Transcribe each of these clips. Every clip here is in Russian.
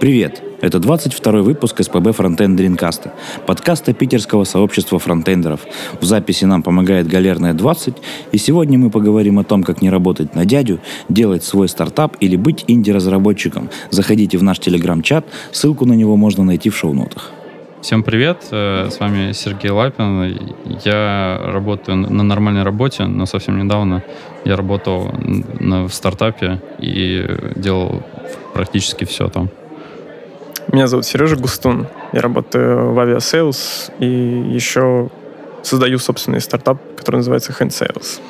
Привет! Это 22 выпуск СПБ Фронтенд Дринкаста, подкаста питерского сообщества фронтендеров. В записи нам помогает Галерная 20, и сегодня мы поговорим о том, как не работать на дядю, делать свой стартап или быть инди-разработчиком. Заходите в наш телеграм-чат, ссылку на него можно найти в шоу-нотах. Всем привет, э, с вами Сергей Лапин. Я работаю на нормальной работе, но совсем недавно я работал в стартапе и делал практически все там. Меня зовут Сережа Густун. Я работаю в Aviasales и еще создаю собственный стартап, который называется Hand Sales.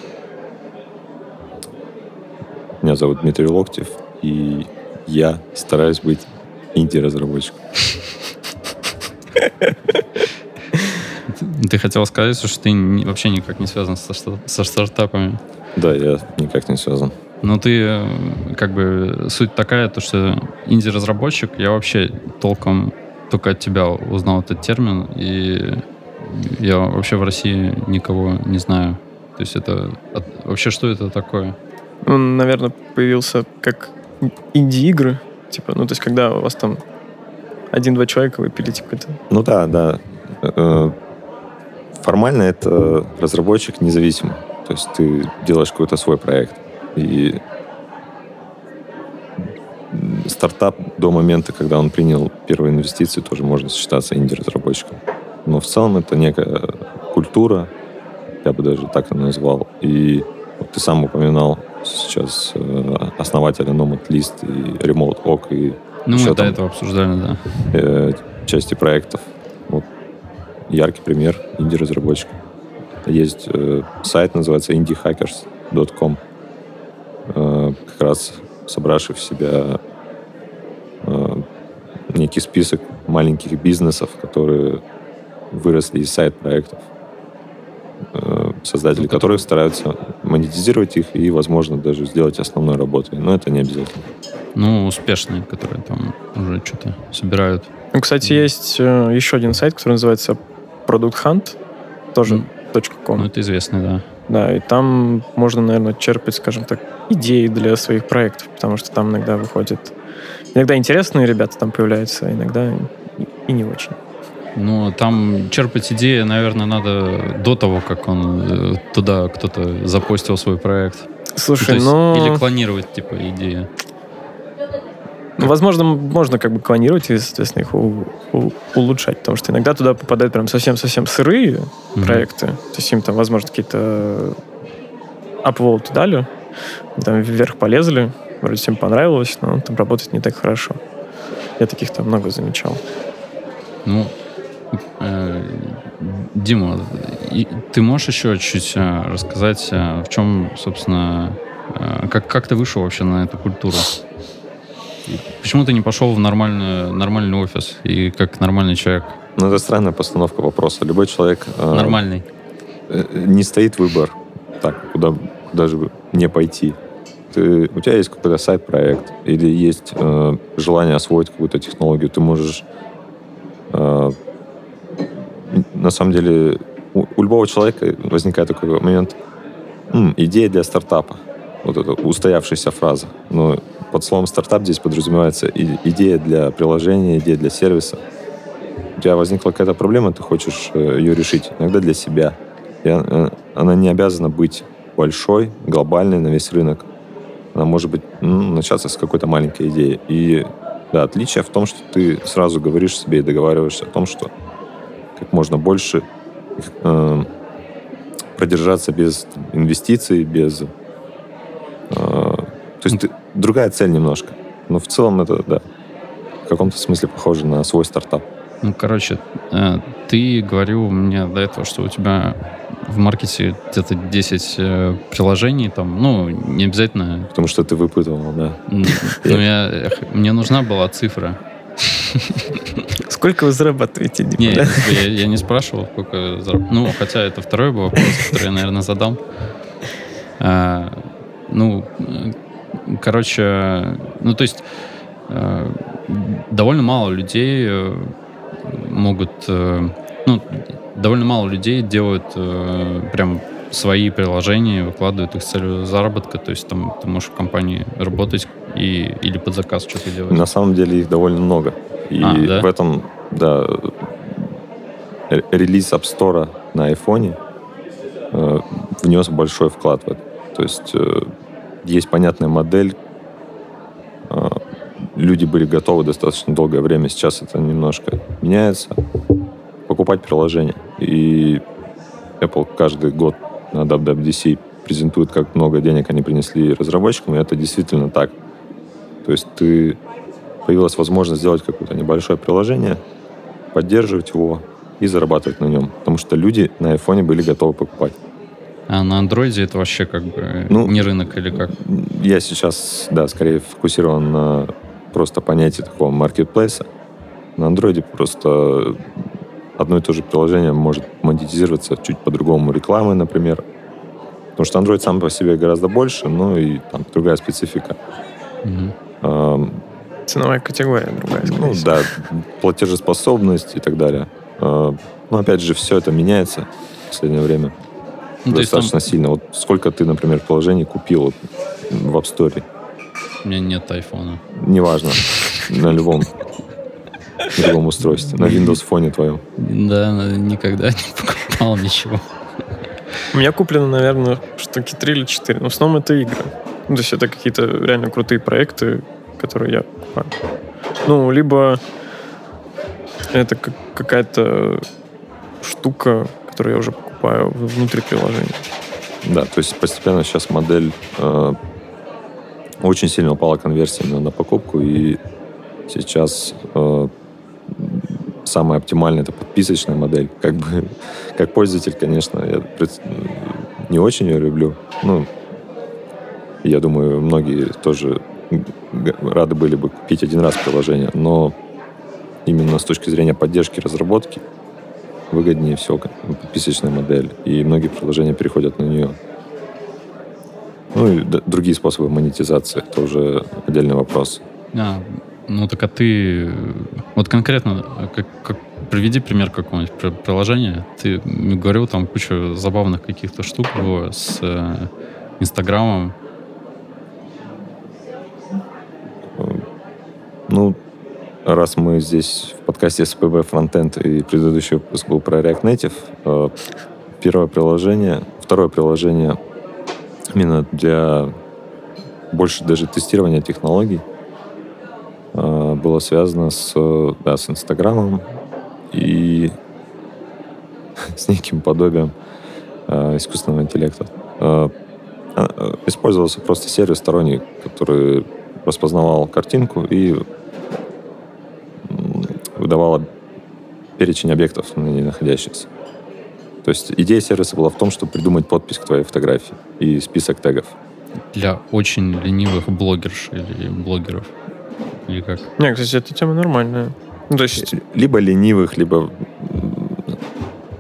Меня зовут Дмитрий Локтев, и я стараюсь быть инди-разработчиком. Ты хотел сказать, что ты вообще никак не связан со, со стартапами. Да, я никак не связан. Но ты, э, как бы, суть такая, то, что инди-разработчик, я вообще толком только от тебя узнал этот термин, и я вообще в России никого не знаю. То есть это... Вообще, что это такое? Он, наверное, появился как инди-игры. Типа, ну, то есть, когда у вас там один-два человека вы пилите какой-то... Ну да, да. Э, формально это разработчик независимый. То есть ты делаешь какой-то свой проект. И стартап до момента, когда он принял первые инвестиции, тоже можно считаться инди-разработчиком. Но в целом это некая культура, я бы даже так это назвал. И вот ты сам упоминал сейчас э, основателя Nomad List и Remote Oak и ну, мы до этого обсуждали, да. Э, части проектов. Вот. Яркий пример инди-разработчика. Есть э, сайт, называется indiehackers.com. Э, как раз собравший в себя э, некий список маленьких бизнесов, которые выросли из сайт-проектов, создатели ну, которых стараются монетизировать их и, возможно, даже сделать основной работой. Но это не обязательно. Ну, успешные, которые там уже что-то собирают. Ну, кстати, есть э, еще один сайт, который называется Product Hunt, тоже mm. .com. Ну, это известный, да. Да, и там можно, наверное, черпать, скажем так, идеи для своих проектов, потому что там иногда выходят... Иногда интересные ребята там появляются, иногда и не очень. Ну, там черпать идеи, наверное, надо до того, как он э, туда кто-то запостил свой проект. Слушай, ну... Или клонировать, типа, идеи. Ну, возможно, можно как бы клонировать и, соответственно, их у, у, улучшать, потому что иногда туда попадают прям совсем-совсем сырые mm-hmm. проекты. То есть им там, возможно, какие-то upvote дали, там вверх полезли, вроде всем понравилось, но там работает не так хорошо. Я таких там много замечал. Ну, Дима, ты можешь еще чуть-чуть э, рассказать, э, в чем, собственно, как, как ты вышел вообще на эту культуру? Почему ты не пошел в нормальный, нормальный офис и как нормальный человек? Ну, это странная постановка вопроса. Любой человек... Нормальный. Э, не стоит выбор так, куда даже не пойти. Ты, у тебя есть какой-то сайт-проект или есть э, желание освоить какую-то технологию, ты можешь... Э, на самом деле, у, у любого человека возникает такой момент, М, идея для стартапа. Вот это устоявшаяся фраза. Но под словом стартап здесь подразумевается идея для приложения, идея для сервиса. У тебя возникла какая-то проблема, ты хочешь э, ее решить, иногда для себя. И э, она не обязана быть большой, глобальной на весь рынок. Она может быть ну, начаться с какой-то маленькой идеи. И да, отличие в том, что ты сразу говоришь себе и договариваешься о том, что как можно больше э, продержаться без инвестиций, без... Э, то есть ты, другая цель немножко. Но в целом это, да, в каком-то смысле похоже на свой стартап. Ну, короче, э, ты говорил мне до этого, что у тебя в маркете где-то 10 э, приложений, там, ну, не обязательно... Потому что ты выпытывал, да. Ну, я, мне нужна была цифра. Сколько вы зарабатываете? Не, я, я не спрашивал, сколько зарабатываю. Ну, хотя это второй был вопрос, который я, наверное, задам. А, ну, короче, ну, то есть э, довольно мало людей э, могут, э, ну, довольно мало людей делают э, прям свои приложения, выкладывают их с целью заработка. То есть там ты можешь в компании работать И, или под заказ что-то делать? На самом деле их довольно много. И А, да? в этом, да, релиз App Store на iPhone э, внес большой вклад в это. То есть э, есть понятная модель, э, люди были готовы достаточно долгое время, сейчас это немножко меняется, покупать приложение. И Apple каждый год на WWDC презентует, как много денег они принесли разработчикам, и это действительно так. То есть ты появилась возможность сделать какое-то небольшое приложение, поддерживать его и зарабатывать на нем. Потому что люди на айфоне были готовы покупать. А на андроиде это вообще как бы Ну, не рынок или как? Я сейчас, да, скорее фокусирован на просто понятии такого маркетплейса. На андроиде просто одно и то же приложение может монетизироваться чуть по-другому рекламой, например. Потому что Android сам по себе гораздо больше, ну и там другая специфика. Эм, Ценовая категория другая, скорее Ну всего. да, платежеспособность и так далее. Э, Но опять же, все это меняется в последнее время Ну, то есть там достаточно сильно. Вот сколько ты, например, приложений купил в App Store? у меня нет айфона. Неважно. На любом другом устройстве. На Windows фоне твоем. Да, никогда не покупал ничего. У меня куплено, наверное, штуки 3 или 4. Но в основном это игры. Ну, то есть это какие-то реально крутые проекты, которые я покупаю. Ну, либо это как- какая-то штука, которую я уже покупаю внутри приложения. Да, то есть постепенно сейчас модель э, очень сильно упала конверсия именно на покупку, и сейчас э, самая оптимальная это подписочная модель. Как бы как пользователь, конечно, я не очень ее люблю. Ну, я думаю, многие тоже рады были бы купить один раз приложение, но именно с точки зрения поддержки разработки выгоднее всего подписочная модель, и многие приложения переходят на нее. Ну и другие способы монетизации, это уже отдельный вопрос. А, ну так а ты... Вот конкретно, как, как- приведи пример какого-нибудь при- приложения. Ты говорил там кучу забавных каких-то штук с э, Инстаграмом. Ну, раз мы здесь в подкасте SPB Frontend и предыдущий выпуск был про React Native, э, первое приложение, второе приложение именно для больше даже тестирования технологий э, было связано с, э, да, с Инстаграмом и с неким подобием э, искусственного интеллекта. Э, э, Использовался просто сервис сторонний, который распознавал картинку и м, выдавала перечень объектов на ней находящихся. То есть идея сервиса была в том, чтобы придумать подпись к твоей фотографии и список тегов. для очень ленивых блогерш или блогеров. Или как? Не, кстати, эта тема нормальная. Ну, то есть, Либо ленивых, либо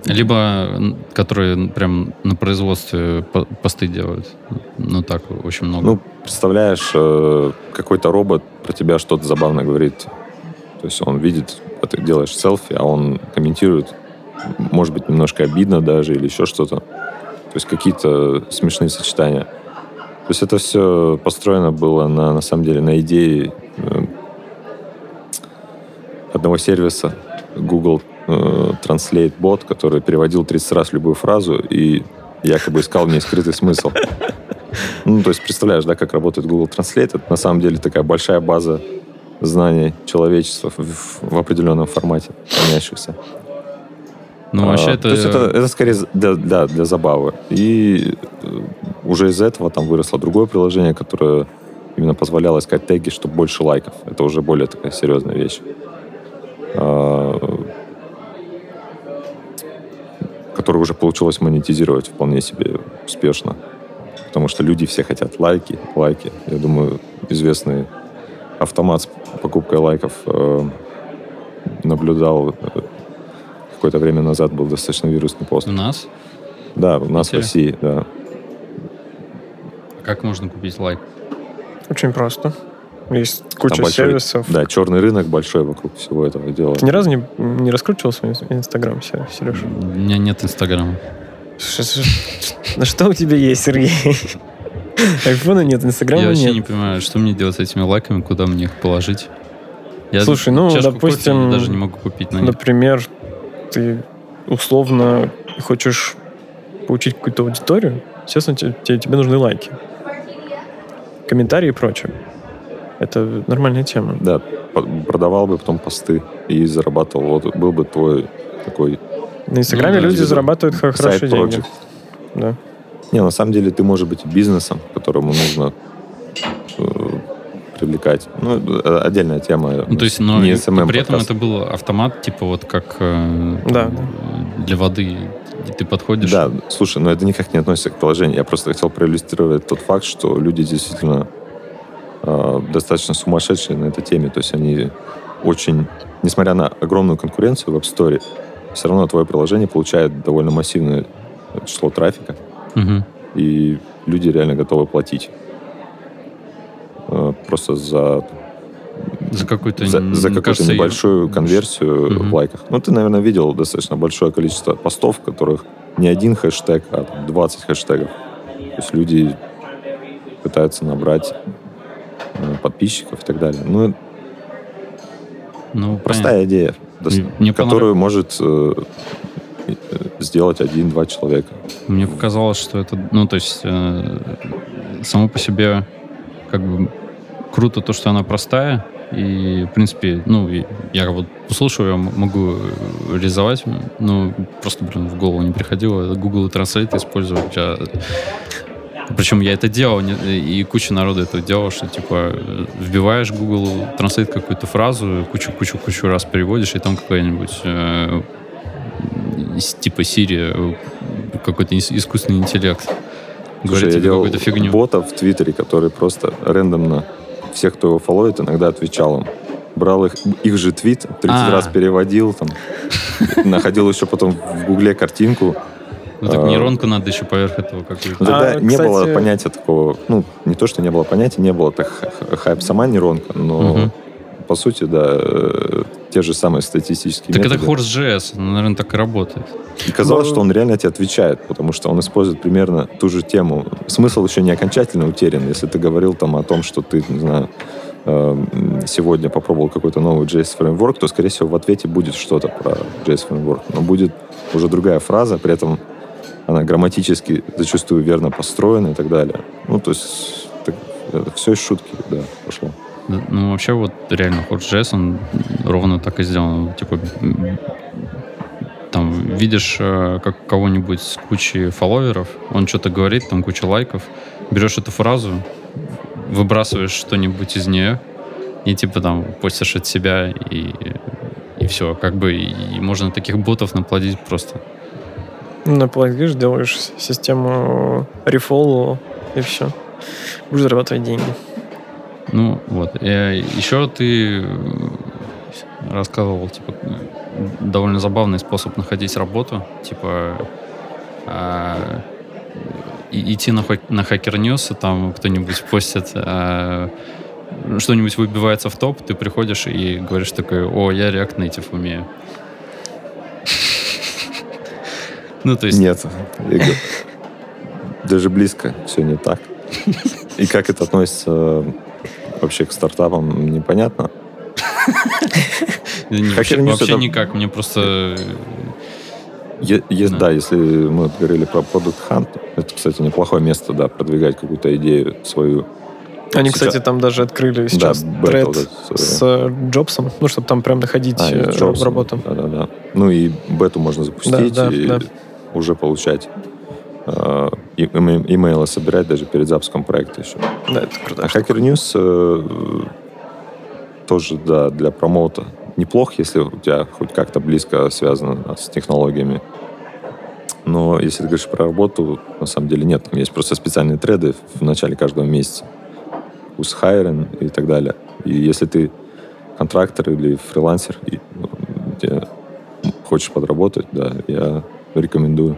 Либо которые прям на производстве по- посты делают. Ну так, очень много. Ну, представляешь, э, какой-то робот про тебя что-то забавно говорит. То есть он видит, а ты делаешь селфи, а он комментирует, может быть, немножко обидно даже или еще что-то. То есть какие-то смешные сочетания. То есть это все построено было на, на самом деле на идее э, одного сервиса Google э, Translate Bot, который переводил 30 раз любую фразу и якобы искал в ней скрытый смысл. Ну, то есть представляешь, да, как работает Google Translate. Это на самом деле такая большая база знаний человечества в, в- определенном формате, хранящихся. ну, вообще А, это... То есть это, это скорее для, для, для забавы. И э, уже из этого там выросло другое приложение, которое именно позволяло искать теги, чтобы больше лайков. Это уже более такая серьезная вещь. А, которую уже получилось монетизировать вполне себе успешно. Потому что люди все хотят лайки, лайки. Я думаю, известный автомат с покупкой лайков э, наблюдал э, какое-то время назад был достаточно вирусный пост. У нас? Да, у нас в? России, да. Как можно купить лайк? очень просто. Есть куча Там большой- сервисов. Да, черный рынок большой вокруг всего этого дела. Ты ни разу не, не раскручивал свой Инстаграм, Сереж? У меня нет Инстаграма. На что у тебя есть, Сергей? Айфона нет, Инстаграма Я вообще нет. не понимаю, что мне делать с этими лайками, куда мне их положить. Я Слушай, ну, допустим, даже не могу купить на них. Например, ты условно хочешь получить какую-то аудиторию, естественно, те- те- тебе нужны лайки. Комментарии и прочее. Это нормальная тема. Да, продавал бы потом посты и зарабатывал. Вот был бы твой такой На Инстаграме Ну люди зарабатывают хо- хорошие деньги. Да. Не, на самом деле ты можешь быть бизнесом, которому нужно э, привлекать. Ну, это отдельная тема. Ну, то есть, но не SMM при этом подкаст. это был автомат, типа вот как э, Да, для воды. Ты подходишь. Да, слушай, но это никак не относится к приложению. Я просто хотел проиллюстрировать тот факт, что люди действительно э, достаточно сумасшедшие на этой теме. То есть они очень, несмотря на огромную конкуренцию в App Store, все равно твое приложение получает довольно массивное число трафика, Мгм. и люди реально готовы платить. Э, Просто за, За какую-то, за, за какую-то кажется, небольшую конверсию Мгм. в лайках. Ну, ты, наверное, видел достаточно большое количество постов, в которых не один хэштег, а там 20 хэштегов. То есть люди пытаются набрать подписчиков и так далее. Ну, Ну, простая идея, дос- Мне- которую может э, э, сделать один-два человека. Мне показалось, что это, ну, то есть, э, само по себе, как бы, круто то, что она простая, и, в принципе, ну, я вот услышал, я могу э, реализовать, но просто, блин, в голову не приходило Google Translate использовать. а- Причем я это делал, и куча народу это делал, что, типа, вбиваешь Google Translate какую-то фразу, кучу-кучу-кучу раз переводишь, и там какая-нибудь э, типа Siri, э, какой-то ис- искусственный интеллект. Слушай, Говорит я делал какую-то фигню. бота в Твиттере, который просто рандомно всех, кто его фолловит, иногда отвечал им. Брал их, их же твит, 30 А. раз переводил, там, находил еще потом в Гугле картинку. Ну так а, нейронку надо еще поверх этого какую-то. Но тогда А, не кстати- было понятия такого, ну, не то, что не было понятия, не было так хайп сама нейронка, но Мгм. по сути, да, э, те же самые статистические Так это методы. Horse.js, ну, наверное, так и работает. И казалось, Ну, что он реально тебе отвечает, потому что он использует примерно ту же тему. Смысл еще не окончательно утерян. Если ты говорил там о том, что ты, не знаю, эм, сегодня попробовал какой-то новый JS фреймворк, то, скорее всего, в ответе будет что-то про JS фреймворк. Но будет уже другая фраза, при этом она грамматически зачастую верно построена и так далее. Ну, то есть так, это все из шутки, да, пошло. Ну, вообще, вот реально, Horse.js, он ровно так и сделан. Типа, там, видишь э, как кого-нибудь с кучей фолловеров, он что-то говорит, там куча лайков, берешь эту фразу, выбрасываешь что-нибудь из нее, и типа там постишь от себя, и, и все. Как бы, и можно таких ботов наплодить просто. Наплодишь, делаешь с- систему рефоллу, и все. Будешь зарабатывать деньги. Ну, вот. Э, Еще ты э, рассказывал, типа, э, довольно забавный способ находить работу. Типа, а, и- идти на, на Hacker News, и там кто-нибудь постит, а, что-нибудь выбивается в топ, ты приходишь и говоришь такой, о, я React Native умею. Ну, то есть... Нет. Даже близко все не так. И как это относится вообще к стартапам, непонятно. не- Hacker вообще никак. Мне просто... Да. да. если мы говорили про Product Hunt, это, кстати, неплохое место, да, продвигать какую-то идею свою. Они, Сейчас- кстати, там даже открыли сейчас бета тред э, с э, Джобсом, ну, чтобы там прям находить А, э, работу. Да, да, да. Ну и бету можно запустить Да, да, и да. Уже получать э, имейлы собирать даже перед запуском проекта еще. Да, это круто. А Hacker News э, тоже, да, для промоута неплох, если у тебя хоть как-то близко связано с технологиями. Но если ты говоришь про работу, на самом деле нет. Там есть просто специальные треды в начале каждого месяца. Who's hiring и так далее. И если ты контрактор или фрилансер, и, ну, хочешь подработать, да, я рекомендую.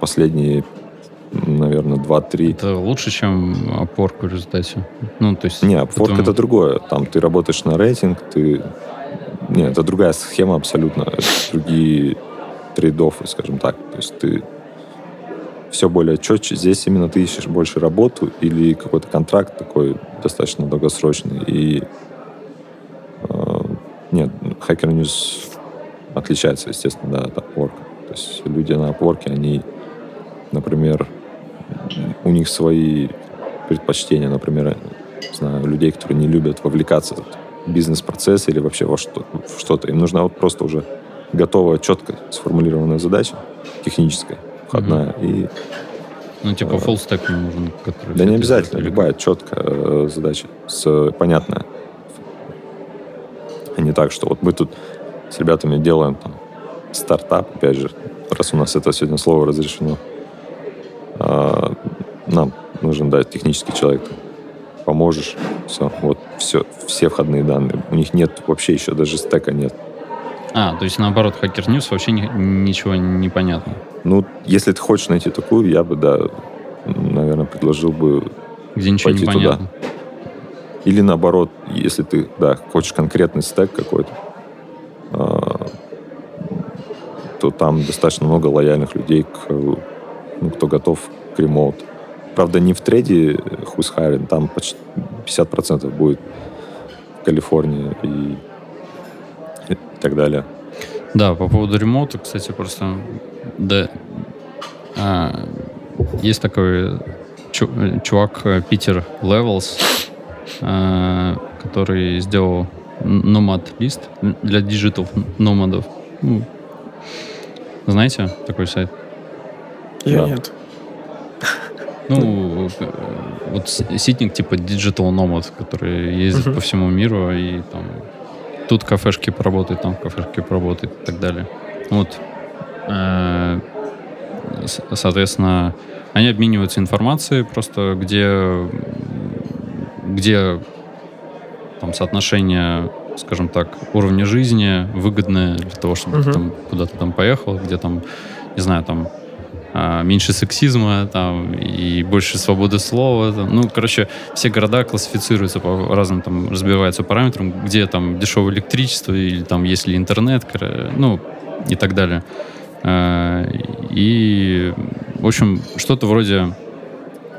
Последние, наверное, 2-3 Это лучше, чем опорку в результате. Ну, то есть... Не, Upwork по-твоему- это другое. Там ты работаешь на рейтинг, ты... Не, это другая схема абсолютно. Это другие трейдофы, скажем так. То есть ты все более четче. Здесь именно ты ищешь больше работу или какой-то контракт такой достаточно долгосрочный. И э, нет, Hacker News отличается, естественно, да, от Upwork. Есть люди на Upwork, они, например, у них свои предпочтения, например, знаю, людей, которые не любят вовлекаться в бизнес-процесс или вообще во что- что-то. Им нужна вот просто уже готовая, четко сформулированная задача, техническая, входная. И, Ну, типа Э, full stack не нужен, который... да не обязательно, любая четкая э, задача, с, понятная. А не так, что вот мы тут с ребятами делаем там стартап, опять же, раз у нас это сегодня слово разрешено, а, нам нужен, да, технический человек, поможешь, все, вот, все, все входные данные. У них нет вообще еще даже стека нет. А, то есть наоборот, Hacker News вообще ни- ничего не понятно. Ну, если ты хочешь найти такую, я бы, да, наверное, предложил бы Где ничего Пойти не туда. понятно. Или наоборот, если ты, да, хочешь конкретный стек какой-то, а, то там достаточно много лояльных людей, к, ну, кто готов к ремоут. Правда, не в трейде Who's Hiring, там почти 50% будет в Калифорнии и, и так далее. Да, по поводу ремоута, кстати, просто да, а, есть такой чу- чувак э, Питер Levels, а, который сделал Nomad List для digital nomad ов. Ну, знаете такой сайт? Я Да. нет. Ну, э, вот ситник типа Digital Nomad, который ездит Мгм. по всему миру и там тут кафешки поработает, там кафешки поработает и так далее. Вот. Э, Соответственно, они обмениваются информацией просто, где, где там соотношение, скажем так, уровня жизни выгодное для того, чтобы ты Мгм. там куда-то там поехал, где там, не знаю, там а, меньше сексизма там, и больше свободы слова. Там. Ну, короче, все города классифицируются по разным, там, разбиваются параметрам, где там дешевое электричество, или там есть ли интернет, ну, и так далее. А, И, в общем, что-то вроде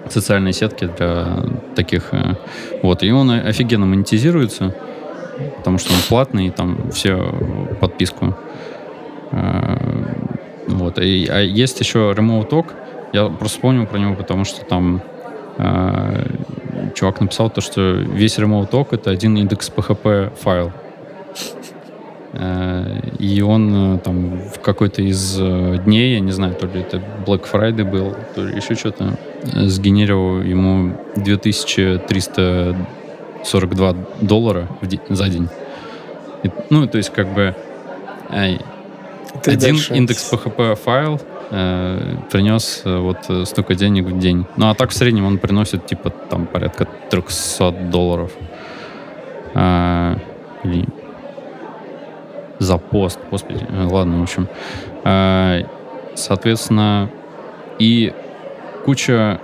социальной сетки для таких. э, Вот. И он офигенно монетизируется, потому что он платный, и там все подписку. А, Вот. И, а есть еще Remote Talk. Я просто вспомнил про него, потому что там э, чувак написал то, что весь Remote Talk это один индекс PHP файл. Э, И он э, там в какой-то из э, дней, я не знаю, то ли это Black Friday был, то ли еще что-то, э, сгенерировал ему 2342 доллара в де- за день. И, ну, то есть, как бы, э, один дальше. индекс PHP файл э, принес э, вот э, столько денег в день. Ну, а так в среднем он приносит, типа, там, порядка 300 долларов. А, или за пост, господи. Э, Ладно, в общем. А, соответственно, и куча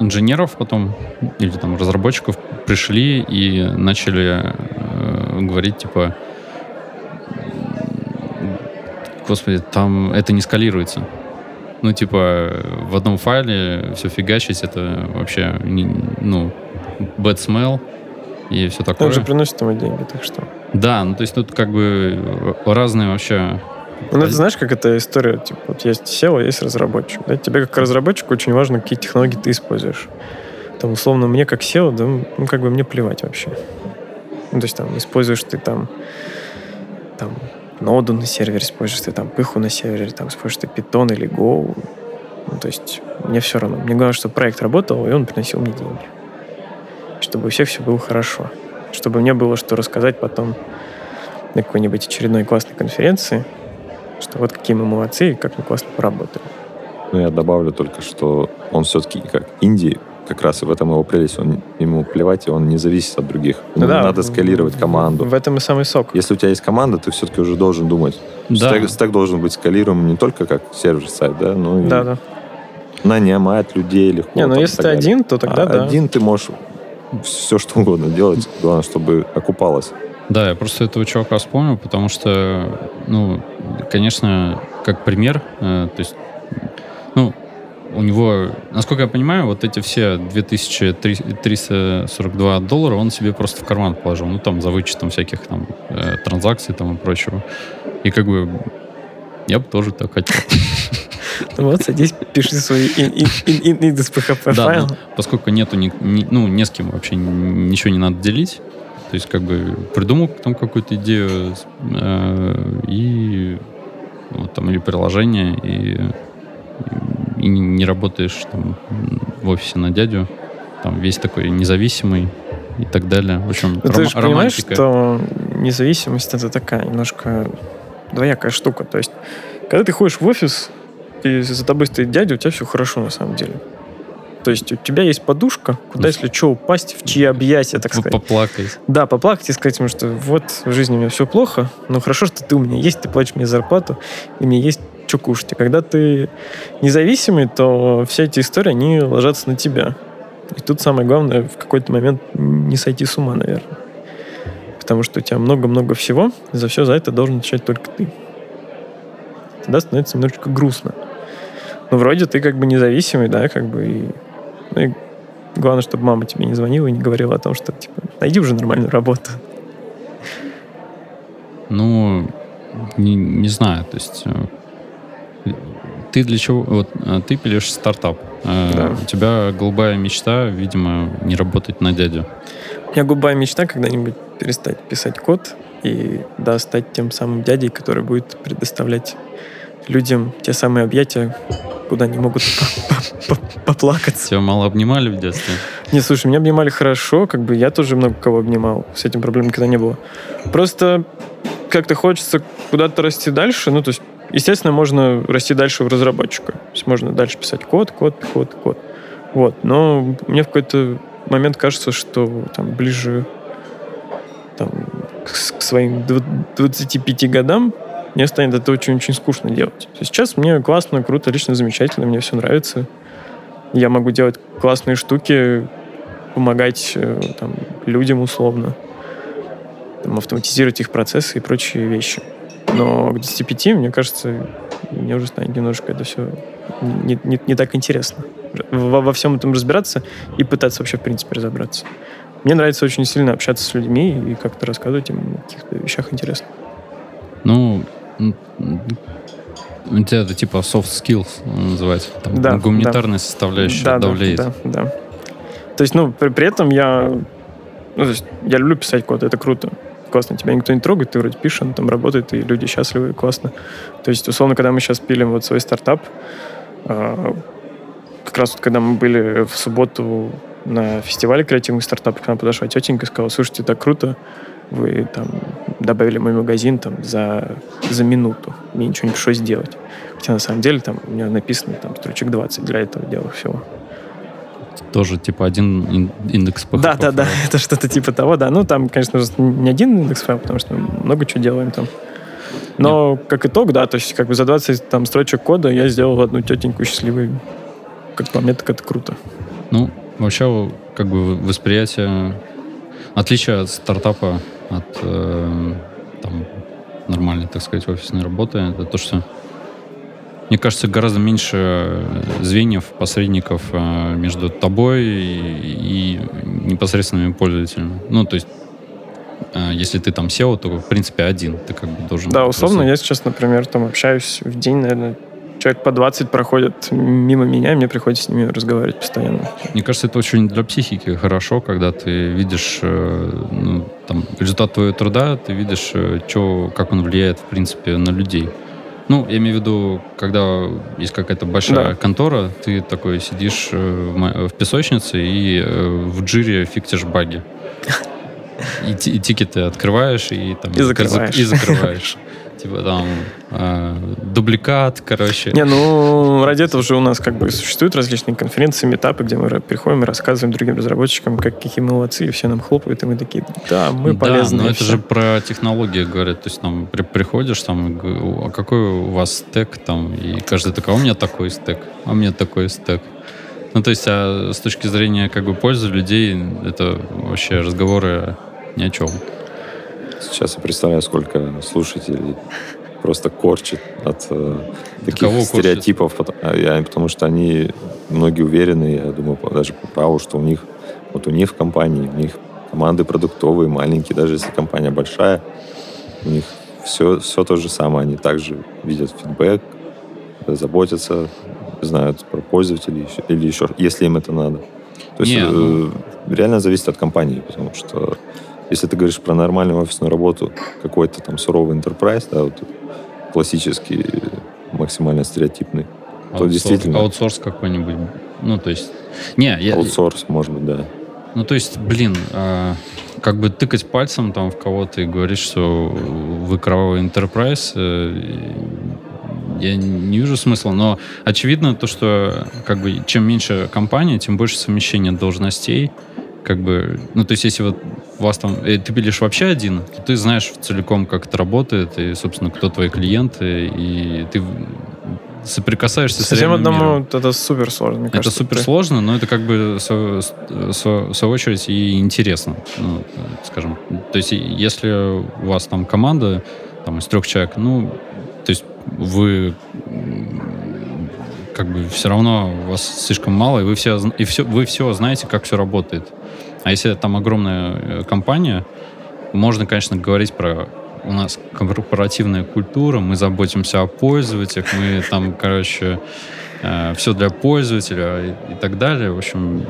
инженеров потом, или там разработчиков пришли и начали э, говорить, типа, господи, там это не скалируется. Ну, типа, в одном файле все фигачить, это вообще, не- ну, bad smell и все такое. Он же приносит ему деньги, так что. Да, ну, то есть тут как бы разные вообще... Ну, это знаешь, как эта история, типа, вот есть SEO, есть разработчик. Да? Тебе как разработчику очень важно, какие технологии ты используешь. Там, условно, мне как SEO, да, ну, как бы мне плевать вообще. Ну, то есть, там, используешь ты там, там, ноду на сервере, используешь ты там пыху на сервере, там, используешь ты Python или Go. Ну, то есть, мне все равно. Мне главное, чтобы проект работал, и он приносил мне деньги. Чтобы у всех все было хорошо. Чтобы мне было что рассказать потом на какой-нибудь очередной классной конференции, что вот какие мы молодцы и как мы классно поработали. Ну, я добавлю только, что он все-таки как инди, как раз и в этом его прелесть, он, ему плевать, и он не зависит от других. Ему Ну да, надо скалировать команду. В этом и самый сок. Если у тебя есть команда, ты все-таки уже должен думать. Да. Стек, стек должен быть скалируем не только как сервер-сайт, да, но и Да, да. нанимать людей легко. Не, ну там, и если ты далее. один, то тогда А да. один ты можешь все что угодно делать, главное, чтобы окупалось. Да, я просто этого чувака вспомнил, потому что, ну, конечно, как пример, э, то есть, ну, у него, насколько я понимаю, вот эти все 2342 доллара он себе просто в карман положил. Ну, там, за вычетом всяких там э, транзакций там и прочего. И как бы я бы тоже так хотел. Вот, садись, пиши свои индекс PHP Да, файл. ну, поскольку нету, ну, не с кем вообще ничего не надо делить, то есть как бы придумал там какую-то идею э, и вот там или приложение, и, и не- работаешь там в офисе на дядю, там весь такой независимый и так далее. В общем, Ну, ты рома- же понимаешь, романтика. что независимость это такая немножко двоякая штука. То есть, когда ты ходишь в офис, и за тобой стоит дядя, у тебя все хорошо на самом деле. То есть у тебя есть подушка, куда, если что, упасть, в чьи объятия, так сказать. Поплакать. Да, поплакать и сказать ему, что вот в жизни у меня все плохо, но хорошо, что ты у меня есть, ты платишь мне зарплату, и мне есть что кушать. И когда ты независимый, то все эти истории, они ложатся на тебя. И тут самое главное в какой-то момент не сойти с ума, наверное. Потому что у тебя много-много всего, и за все за это должен отвечать только ты. Тогда становится немножечко грустно. Но вроде ты как бы независимый, да, как бы и... Ну и главное, чтобы мама тебе не звонила и не говорила о том, что, типа, найди уже нормальную работу. Ну, не, не знаю, то есть э, ты для чего, вот э, ты пилишь стартап, Э, Да. у тебя голубая мечта, видимо, не работать на дядю. У меня голубая мечта когда-нибудь перестать писать код и, да, стать тем самым дядей, который будет предоставлять людям те самые объятия, куда они могут по- по- по- поплакаться. Тебя мало обнимали в детстве? Не, слушай, меня обнимали хорошо, как бы я тоже много кого обнимал, с этим проблем никогда не было. Просто как-то хочется куда-то расти дальше, ну, то есть, естественно, можно расти дальше в разработчика. То есть можно дальше писать код, код, код, код. Вот, но мне в какой-то момент кажется, что там ближе там, к, к своим дв- 25 годам мне станет это очень-очень скучно делать. Сейчас мне классно, круто, лично замечательно, мне все нравится. Я могу делать классные штуки, помогать э, там, людям условно, там, автоматизировать их процессы и прочие вещи. Но к 25, мне кажется, мне уже станет немножко это все не, не- не так интересно. Во, во всем этом разбираться и пытаться вообще, в принципе, разобраться. Мне нравится очень сильно общаться с людьми и как-то рассказывать им о каких-то вещах интересных. Ну, у тебя это типа soft skills называется. Там Да, гуманитарная составляющая да, да, давляет. да, да. То есть, ну, при, при этом я... Ну, то есть, я люблю писать код, это круто. Классно, тебя никто не трогает, ты вроде пишешь, он там работает, и люди счастливы, классно. То есть, условно, когда мы сейчас пилим вот свой стартап, а, как раз вот когда мы были в субботу на фестивале креативных стартапов, к нам подошла тетенька и сказала, слушайте, так круто, вы там добавили мой магазин там за, за минуту. Мне ничего не пришлось делать. Хотя на самом деле там у меня написано там строчек 20 для этого дела всего. Тоже типа один ин- индекс PHP. Да, да, да, это что-то типа того, да. Ну, там, конечно же, не один индекс файл, потому что мы много чего делаем там. Но как итог, да, то есть как бы за 20 там строчек кода я сделал одну тетеньку счастливой. Как по мне, так это круто. Ну, вообще, как бы восприятие, отличие от стартапа, от э, там, нормальной, так сказать, офисной работы, это то, что мне кажется, гораздо меньше звеньев, посредников э, между тобой и, непосредственными пользователями. Ну, то есть, э, если ты там SEO, то, в принципе, один. Ты как бы должен... Да, условно, просто- я сейчас, например, там общаюсь в день, наверное, человек по 20 проходит мимо меня, и мне приходится с ними разговаривать постоянно. Мне кажется, это очень для психики хорошо, когда ты видишь э, ну, там, результат твоего труда, ты видишь, э, чё, как он влияет, в принципе, на людей. Ну, я имею в виду, когда есть какая-то большая Да. контора, ты такой сидишь э, в, песочнице и э, в джире фиктишь баги. И, и тикеты открываешь и там И закрываешь. и закрываешь. Типа там э, дубликат, короче. Не, ну, ради этого же у нас как бы существуют различные конференции, метапы, где мы приходим и рассказываем другим разработчикам, как, какие мы молодцы, и все нам хлопают, и мы такие, да, мы да, полезны. но и это всё. же про технологии говорят. То есть там при- приходишь там, а какой у вас стек там, и каждый такой, а у меня такой стек, а у меня такой стек. Ну, то есть, а с точки зрения как бы пользы людей, это вообще разговоры ни о чем. Сейчас я представляю, сколько слушателей просто корчит от э, таких кого стереотипов, я- потому что они многие уверены, я думаю, даже по праву, что у них вот у них в компании, у них команды продуктовые, маленькие, даже если компания большая, у них все, все то же самое. Они также видят фидбэк, заботятся, знают про пользователей или еще, если им это надо. То есть Не, э, ну- реально зависит от компании, потому что если ты говоришь про нормальную офисную работу, какой-то там суровый enterprise, да, вот классический, максимально стереотипный, то Аутсорс- действительно Аутсорс какой-нибудь. Ну, то есть... Не, я, аутсорс, может быть, да. Ну, то есть, блин, а, как бы тыкать пальцем там в кого-то и говорить, что вы кровавый enterprise, э, я не вижу смысла, но очевидно то, что как бы чем меньше компания, тем больше совмещения должностей, как бы, ну, то есть, если вот у вас там, э, ты пилишь вообще один, то ты знаешь целиком, как это работает, и, собственно, кто твои клиенты, и ты соприкасаешься с Совсем реальным миром. одному это супер сложно, мне Это кажется. супер Ты- сложно, но это как бы со- со- в свою очередь и интересно, ну, скажем. То есть если у вас там команда там, из трех человек, ну, то есть вы как бы все равно вас слишком мало, и вы все, и все, вы все знаете, как все работает. А если там огромная э, компания, можно, конечно, говорить про у нас корпоративная культура, мы заботимся о пользователях, мы там, короче, все для пользователя и, так далее. В общем,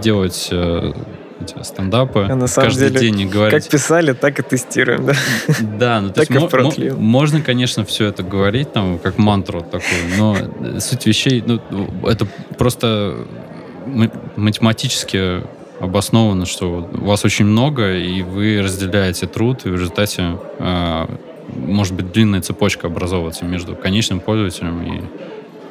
делать э, эти стендапы А на самом каждый деле, день говорить. Как писали, так и тестируем, да? Да, ну то Так есть и можно, конечно, все это говорить, там, как мантру такую, но суть вещей, ну, это просто математически обосновано, что у вас очень много, и вы разделяете труд, и в результате э, может быть длинная цепочка образовываться между конечным пользователем и,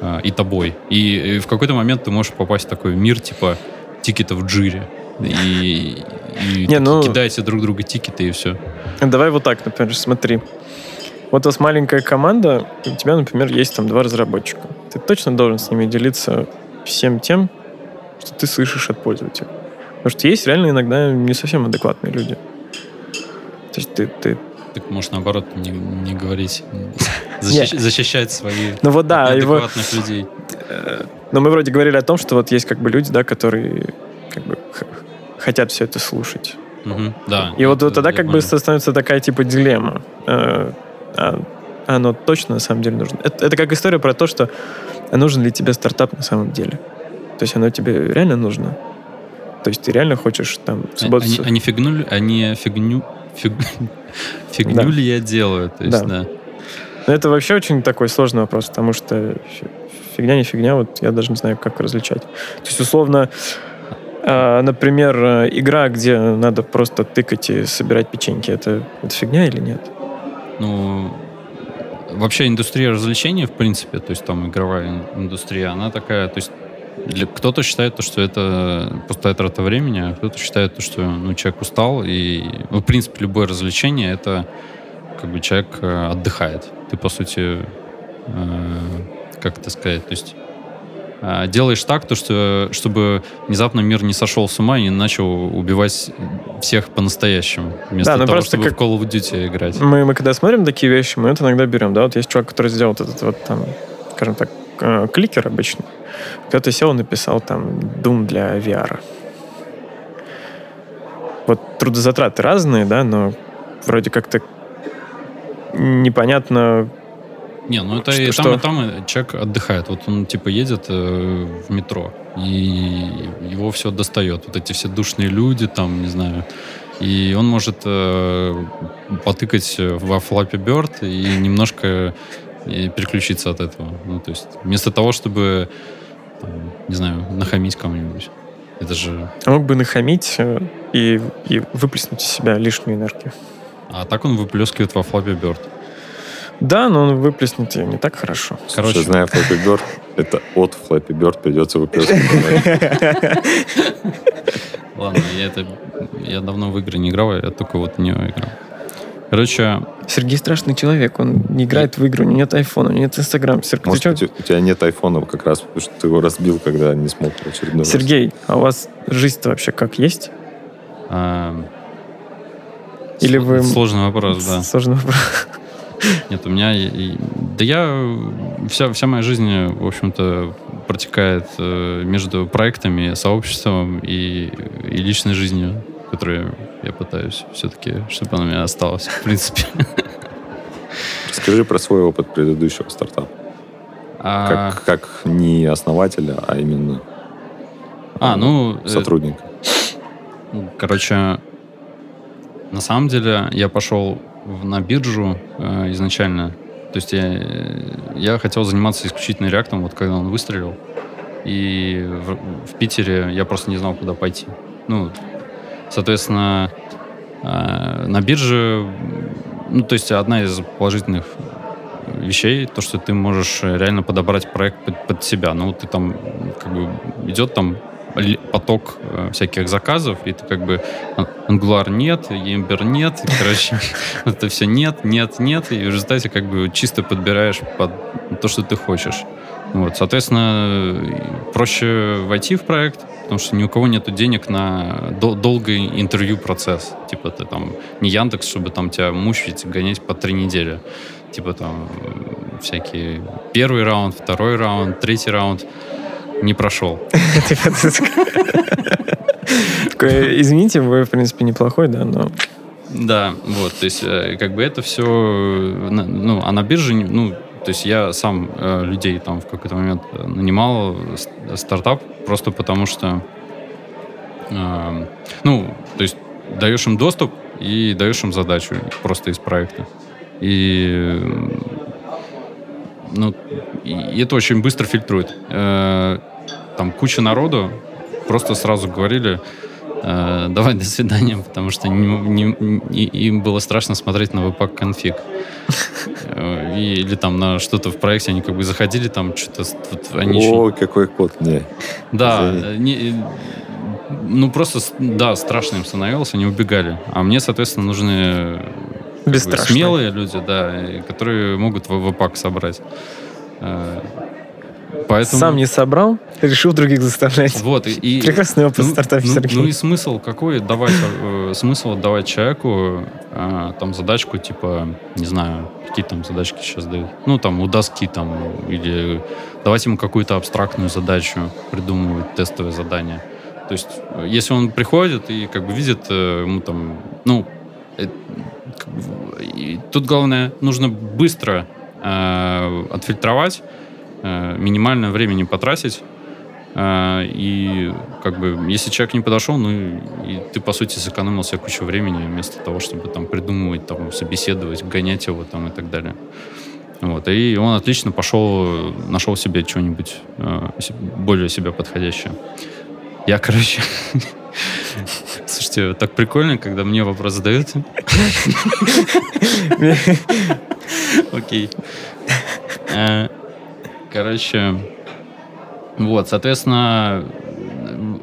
э, и тобой. И, и в какой-то момент ты можешь попасть в такой мир типа тикетов в джире. И, и Не, ну- кидаете друг друга тикеты, и все. Давай вот так, например, смотри. Вот у вас маленькая команда, у тебя, например, есть там два разработчика. Ты точно должен с ними делиться всем тем, что ты слышишь от пользователя. Потому что есть реально иногда не совсем адекватные люди. То есть ты, ты... Так может наоборот не, не говорить, защищ- защищать свои Ну вот да, его... неадекватных людей. э, Но мы вроде говорили о том, что вот есть как бы люди, да, которые как бы хотят все это слушать. Мгм, Да. И вот, вот тогда как бы становится такая типа дилемма. Э, а оно точно на самом деле нужно. Это, это как история про то, что нужен ли тебе стартап на самом деле. То есть оно тебе реально нужно. То есть ты реально хочешь там А- субботу... Они, они фигну, ли- они фигню, фиг- фигню Да. ли я делаю? То есть, Да. да. Но это вообще очень такой сложный вопрос, потому что фи- фигня не фигня, вот я даже не знаю, как различать. То есть, условно, например, э, игра, где надо просто тыкать и собирать печеньки, это, это фигня или нет? Ну, вообще индустрия развлечений, в принципе, то есть там игровая ин- индустрия, она такая, то есть для, кто-то считает, то, что это пустая трата времени, а кто-то считает, то, что ну, человек устал, и, ну, в принципе, любое развлечение, это как бы человек э, отдыхает. Ты, по сути, э, как это сказать, то есть делаешь так, то, что, чтобы внезапно мир не сошел с ума и не начал убивать всех по-настоящему, вместо Да, ну того, чтобы как- в Call of Duty играть. Мы, мы когда смотрим такие вещи, мы это иногда берем, да, вот есть чувак, который сделал вот этот вот там, скажем так, э, кликер обычный. Кто-то сел и написал там Doom для VR. Вот трудозатраты разные, да, но вроде как-то непонятно, Не, ну это Что- и там, что? и там и человек отдыхает. Вот он типа едет э, в метро, и его все достает. Вот эти все душные люди, там, не знаю. И он может э, потыкать во Flappy Bird и немножко э, переключиться от этого. Ну, то есть, вместо того, чтобы, там, не знаю, нахамить кому-нибудь. Это же... мог бы нахамить э, и, и выплеснуть из себя лишнюю энергию. А так он выплескивает во Flappy Bird. Да, но он выплеснет ее не так хорошо. Короче. Слушай, зная Flappy Bird, это от Flappy Bird придется выплескивать. Ладно, я это... Я давно в игры не играл, я только вот в нее играл. Короче, Сергей страшный человек, он не играет в игры, у него нет айфона, у него нет инстаграм. Сер- Может у у тебя нет айфона как раз, потому что ты его разбил, когда не смог в очередной раз. Сергей, а у вас жизнь-то вообще как есть? а, Или вы- Сложный вопрос, да. Сложный вопрос. Нет, у меня... Да я... Вся, вся моя жизнь, в общем-то, протекает э, между проектами, сообществом и, и личной жизнью, которую я пытаюсь все-таки, чтобы она у меня осталась, в принципе. Расскажи про свой опыт предыдущего стартапа. А... Как, как не основателя, а именно а, ну, э, сотрудника. Короче, на самом деле я пошел на биржу э, изначально. То есть я, я хотел заниматься исключительно реактом, вот когда он выстрелил. И в, в Питере я просто не знал, куда пойти. Ну, соответственно, э, на бирже, ну, то есть одна из положительных вещей, то, что ты можешь реально подобрать проект под, под себя. Ну, ты там, как бы, идет там поток э, всяких заказов, и ты как бы Angular нет, Ember нет, и, короче, это все нет, нет, нет, и в результате как бы чисто подбираешь под то, что ты хочешь. Вот, соответственно, проще войти в проект, потому что ни у кого нет денег на дол- долгий интервью процесс. Типа ты там не Яндекс, чтобы там тебя мучить, гонять по три недели. Типа там всякие первый раунд, второй раунд, третий раунд не прошел. Извините, вы, в принципе, неплохой, да, но... Да, вот, то есть, э, как бы это все, ну, а на бирже, ну, то есть я сам э, людей там в какой-то момент нанимал стартап просто потому что, э, ну, то есть даешь им доступ и даешь им задачу просто из проекта. И ну, и это очень быстро фильтрует. Э, там куча народу просто сразу говорили, э, давай до свидания, потому что не, не, не, им было страшно смотреть на веб конфиг. Э, или там на что-то в проекте они как бы заходили, там что-то... Они О, еще... какой код, не. Да, не, ну просто, да, страшно им становилось, они убегали. А мне, соответственно, нужны Бесстрашные. смелые люди, да, которые могут ВПАК собрать. Э, поэтому... Сам не собрал, решил других заставлять. Вот, и, Прекрасный опыт ну, стартапе, ну, Сергей. Ну и смысл какой? Давать, э, смысл отдавать человеку э, там задачку, типа, не знаю, какие там задачки сейчас дают. Ну, там, у доски там, или давать ему какую-то абстрактную задачу, придумывать тестовое задание. То есть, если он приходит и как бы видит, ему там, ну, и тут главное, нужно быстро э, отфильтровать, э, минимальное время не потратить. Э, и как бы, если человек не подошел, ну и ты, по сути, сэкономил себе кучу времени вместо того, чтобы там придумывать, там, собеседовать, гонять его там и так далее. Вот. И он отлично пошел, нашел себе что-нибудь э, более себя подходящее. Я, короче, Слушайте, так прикольно, когда мне вопрос задают. Окей. Э, короче, вот, соответственно,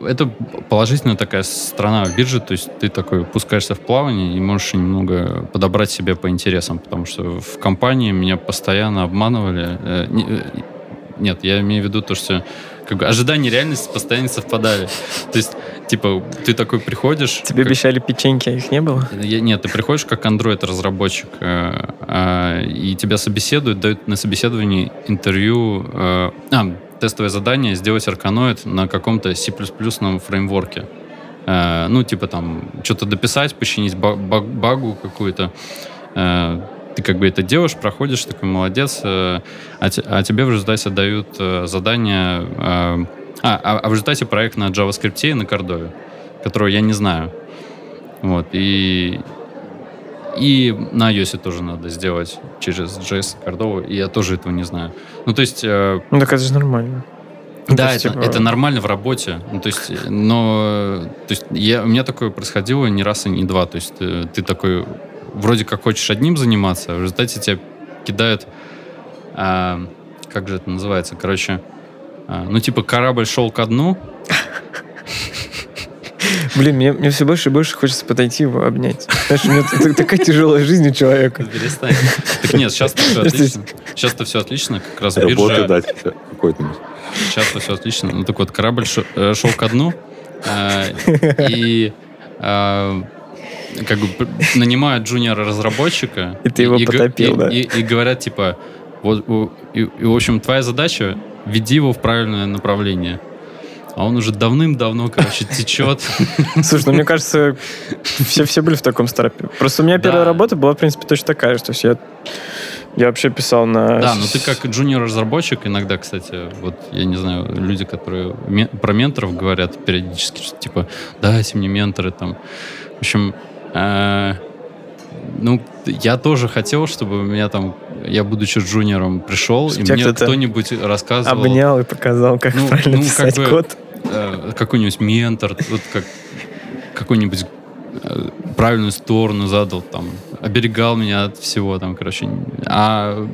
это положительная такая страна в бирже, то есть ты такой пускаешься в плавание и можешь немного подобрать себе по интересам, потому что в компании меня постоянно обманывали. Э, э, нет, я имею в виду то, что как бы ожидания и реальность постоянно совпадали. То есть, типа, ты такой приходишь... Тебе как... обещали печеньки, а их не было? Я, нет, ты приходишь как Android-разработчик, э, э, и тебя собеседуют, дают на собеседовании интервью... Э, а, тестовое задание сделать арканоид на каком-то C++ фреймворке. Э, ну, типа там, что-то дописать, починить баг, баг, багу какую-то. Э, ты как бы это делаешь, проходишь, такой молодец, э, а, а тебе в результате дают э, задание... Э, а, а, а в результате проект на JavaScript и на Кордове, которого я не знаю. Вот, и, и на iOS тоже надо сделать через JS Кордову, и я тоже этого не знаю. Ну, то есть... Ну, так это же нормально. Да, есть, это, типа... это нормально в работе. Ну, то есть, но то есть я, у меня такое происходило не раз и не два. То есть ты, ты такой вроде как хочешь одним заниматься, а в результате тебя кидают, а, как же это называется, короче, а, ну типа корабль шел ко дну. Блин, мне, мне все больше и больше хочется подойти его обнять. Знаешь, у меня такая тяжелая жизнь у человека. Перестань. Так нет, сейчас-то все отлично. Сейчас-то все отлично, как раз биржа... Дать какой-то. Сейчас-то все отлично. Ну так вот, корабль шел ко дну, а, и как бы нанимают джуниора-разработчика. И ты его г- потопил, и- да? И, и говорят, типа, вот, и, и, в общем, твоя задача — веди его в правильное направление. А он уже давным-давно, короче, течет. Слушай, ну мне кажется, все, все были в таком старапе. Просто у меня первая Да. работа была, в принципе, точно такая, что я, я вообще писал на... Да, но ты как джуниор-разработчик иногда, кстати, вот, я не знаю, люди, которые про менторов говорят периодически, что типа, дайте мне менторы там. В общем, ну, я тоже хотел, чтобы у меня там, я, будучи джуниором, пришел, и мне кто-нибудь рассказывал Обнял и показал, как Ну, правильно ну, как писать бы- код. э, какой-нибудь ментор, вот как какой-нибудь э, правильную сторону задал, там, оберегал меня от всего, там, короче. А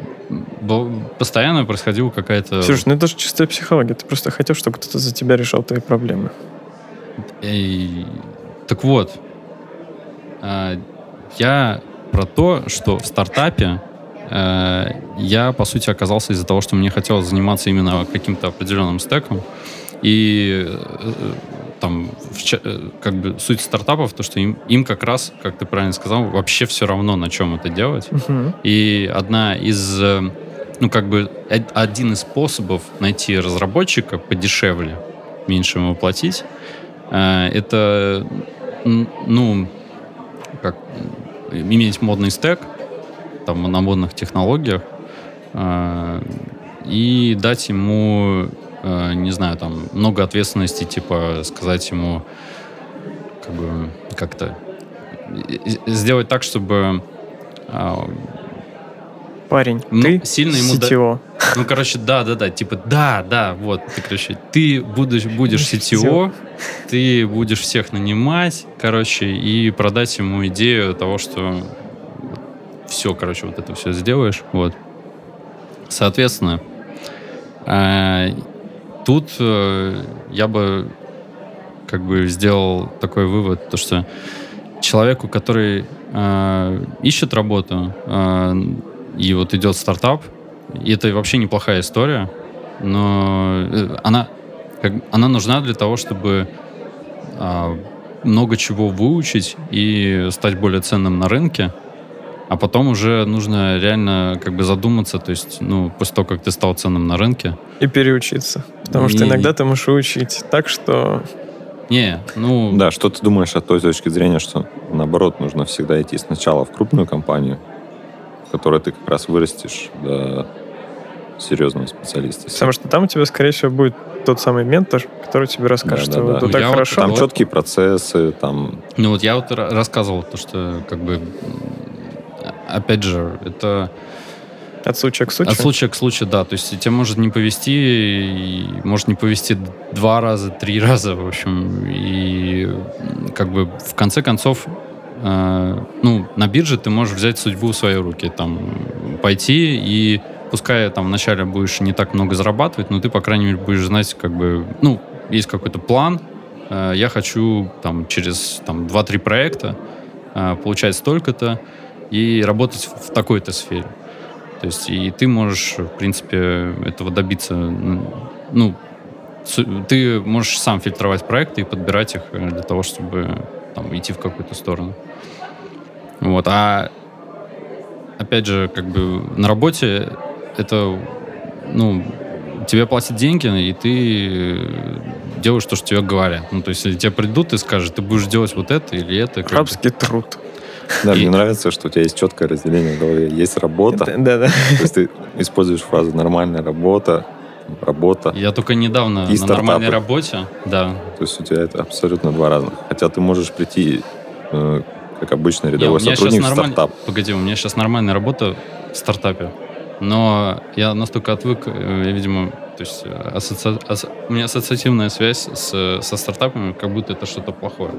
постоянно происходила какая-то... Слушай, ну это же чистая психология. Ты просто хотел, чтобы кто-то за тебя решал твои проблемы. И- Так вот, а, я про то, что в стартапе э, я, по сути, оказался из-за того, что мне хотелось заниматься именно каким-то определенным стеком. И э, там, в э, как бы суть стартапов, то, что им, им как раз, как ты правильно сказал, вообще все равно, на чем это делать. Мгм. И одна из, ну, как бы, од- один из способов найти разработчика подешевле, меньше ему платить, это, ну, как, иметь модный стек, там, на модных технологиях, э, и дать ему, э, не знаю, там, много ответственности, типа, сказать ему, как бы, как-то, и- и- сделать так, чтобы а, Парень, Ну, ты сильно ему да- CTO. ну, короче, да, да, да, типа, да, да, вот, ты, короче, ты будешь, будешь CTO, ты будешь всех нанимать, короче, и продать ему идею того, что все, короче, вот это все сделаешь, вот. Соответственно, э, тут э, я бы как бы сделал такой вывод, то что человеку, который э, ищет работу, э, и вот идет стартап, и это вообще неплохая история, но э, она, как, она нужна для того, чтобы а, много чего выучить и стать более ценным на рынке, а потом уже нужно реально как бы задуматься, то есть, ну, после того, как ты стал ценным на рынке, И переучиться. Потому что И- иногда ты можешь учить так, что... не, ну, Да, что ты думаешь от той точки зрения, что наоборот нужно всегда идти сначала в крупную компанию, в которой ты как раз вырастешь до серьезного специалиста. Потому что там у тебя, скорее всего, будет тот самый ментор, который тебе расскажет, Да, что да, вот да. Ну, так я вот хорошо. Там Вот. четкие процессы, там Ну вот я вот ра- рассказывал то, что как бы опять же это От случая к случаю. от случая к случаю, да, то есть тебе может не повести, и может не повести два раза, три раза, в общем, и как бы в конце концов э, ну на бирже ты можешь взять судьбу в свои руки, там пойти и пускай там вначале будешь не так много зарабатывать, но ты по крайней мере будешь знать как бы ну есть какой-то план, э, я хочу там через там 2-3 проекта э, получать столько-то и работать в такой-то сфере. То есть и ты можешь, в принципе, этого добиться. Ну, ты можешь сам фильтровать проекты и подбирать их для того, чтобы там, идти в какую-то сторону. Вот. А опять же, как бы на работе это, ну, тебе платят деньги, и ты делаешь то, что тебе говорят. Ну, то есть, если тебе придут и скажут, ты будешь делать вот это или это. Рабский труд. Да, И- мне нравится, что у тебя есть четкое разделение в голове. Есть работа, Да-да. то есть ты используешь фразу «нормальная работа», «работа». Я только недавно И на нормальной стартапы. работе, да, То есть у тебя это абсолютно два разных. Хотя ты можешь прийти э, как обычный Не, рядовой меня сотрудник нормаль- стартап. Погоди, у меня сейчас нормальная работа в стартапе. Но я настолько отвык, э, я, видимо, то есть э, асоци- ас- у меня ассоциативная связь с, со стартапами, как будто это что-то плохое.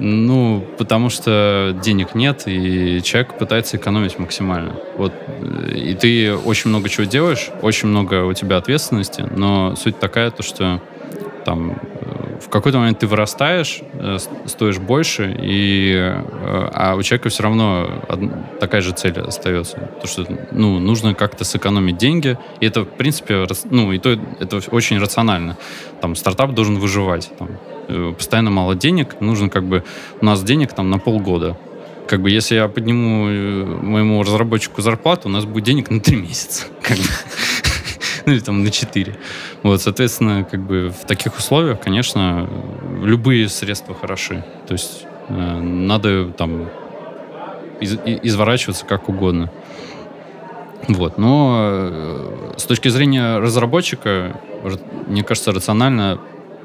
Ну, потому что денег нет, и человек пытается экономить максимально. Вот. э, И ты очень много чего делаешь, очень много у тебя ответственности, но суть такая, то, что там э, в какой-то момент ты вырастаешь, э, стоишь больше, и, э, а у человека все равно такая же цель остается. То, что ну, нужно как-то сэкономить деньги, и это, в принципе, ну, и то, это очень рационально. Там, стартап должен выживать. Там, постоянно мало денег, нужно как бы... У нас денег там на полгода. Как бы, если я подниму моему разработчику зарплату, у нас будет денег на три месяца. Как бы ну или там на 4. Вот, соответственно, как бы в таких условиях, конечно, любые средства хороши. То есть э, надо там из, изворачиваться как угодно. Вот, но э, с точки зрения разработчика, мне кажется, рационально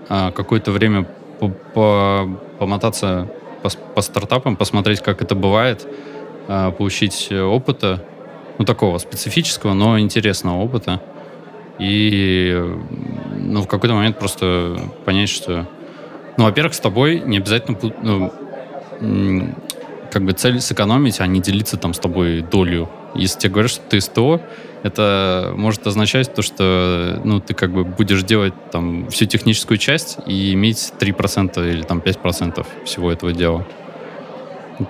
э, какое-то время по -по помотаться по, по стартапам, посмотреть, как это бывает, э, получить опыта, ну, такого специфического, но интересного опыта. И ну, в какой-то момент просто понять, что... Ну, во-первых, с тобой не обязательно... Ну, как бы цель сэкономить, а не делиться там с тобой долю. Если тебе говорят, что ты СТО, это может означать то, что ну, ты как бы будешь делать там всю техническую часть и иметь 3% или там 5% всего этого дела.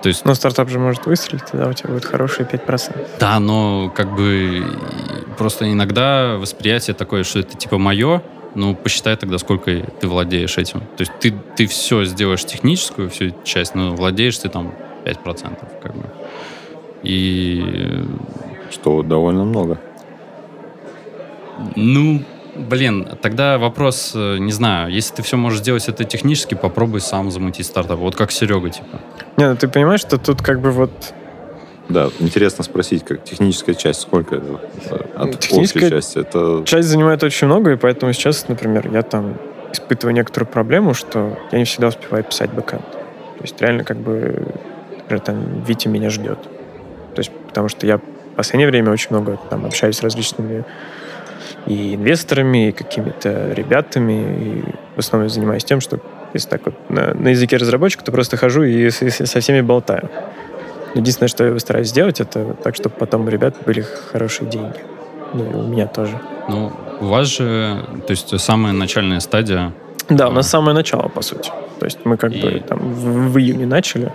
То есть... Но стартап же может выстрелить, тогда у тебя будет хорошие 5%. Да, но как бы просто иногда восприятие такое, что это типа мое, ну, посчитай тогда, сколько ты владеешь этим. То есть ты, ты все сделаешь техническую, всю часть, но владеешь ты там 5%. Как бы. И... Что довольно много. Ну, Блин, тогда вопрос, э, не знаю, если ты все можешь сделать это технически, попробуй сам замутить стартап. Вот как Серега, типа. Не, ну ты понимаешь, что тут как бы вот... Да, интересно спросить, как техническая часть, сколько это э, от техническая части? Это... часть занимает очень много, и поэтому сейчас, например, я там испытываю некоторую проблему, что я не всегда успеваю писать бэкэнд. То есть реально как бы, например, там Витя меня ждет. То есть потому что я в последнее время очень много там общаюсь с различными и инвесторами, и какими-то ребятами. И в основном занимаюсь тем, что если так вот на, на языке разработчика, то просто хожу и, и со всеми болтаю. Единственное, что я стараюсь сделать, это так, чтобы потом у ребят были хорошие деньги. Ну, и у меня тоже. Ну, у вас же, то есть самая начальная стадия... Да, у нас самое начало, по сути. То есть мы как и... бы там в, в июне начали.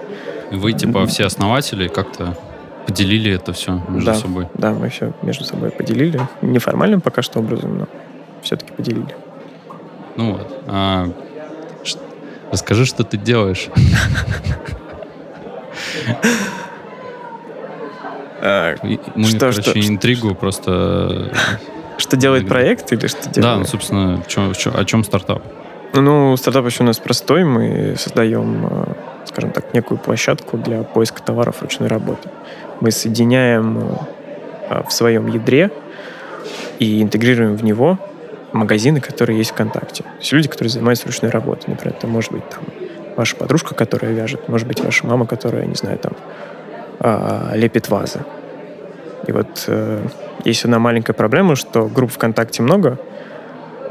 Вы, типа, все основатели как-то поделили это все между да, собой. Да, мы все между собой поделили. Неформальным пока что образом, но все-таки поделили. Ну вот. А, ш- расскажи, что ты делаешь. А, мы, что, короче, что, интригу просто... Что делает проект или что делает? Да, ну, собственно, о чем стартап? Ну, стартап еще у нас простой. Мы создаем, э, скажем так, некую площадку для поиска товаров ручной работы мы соединяем э, в своем ядре и интегрируем в него магазины, которые есть ВКонтакте. То есть люди, которые занимаются ручной работой. Например, это может быть там ваша подружка, которая вяжет, может быть ваша мама, которая, не знаю, там а, лепит вазы. И вот э, есть одна маленькая проблема, что групп ВКонтакте много,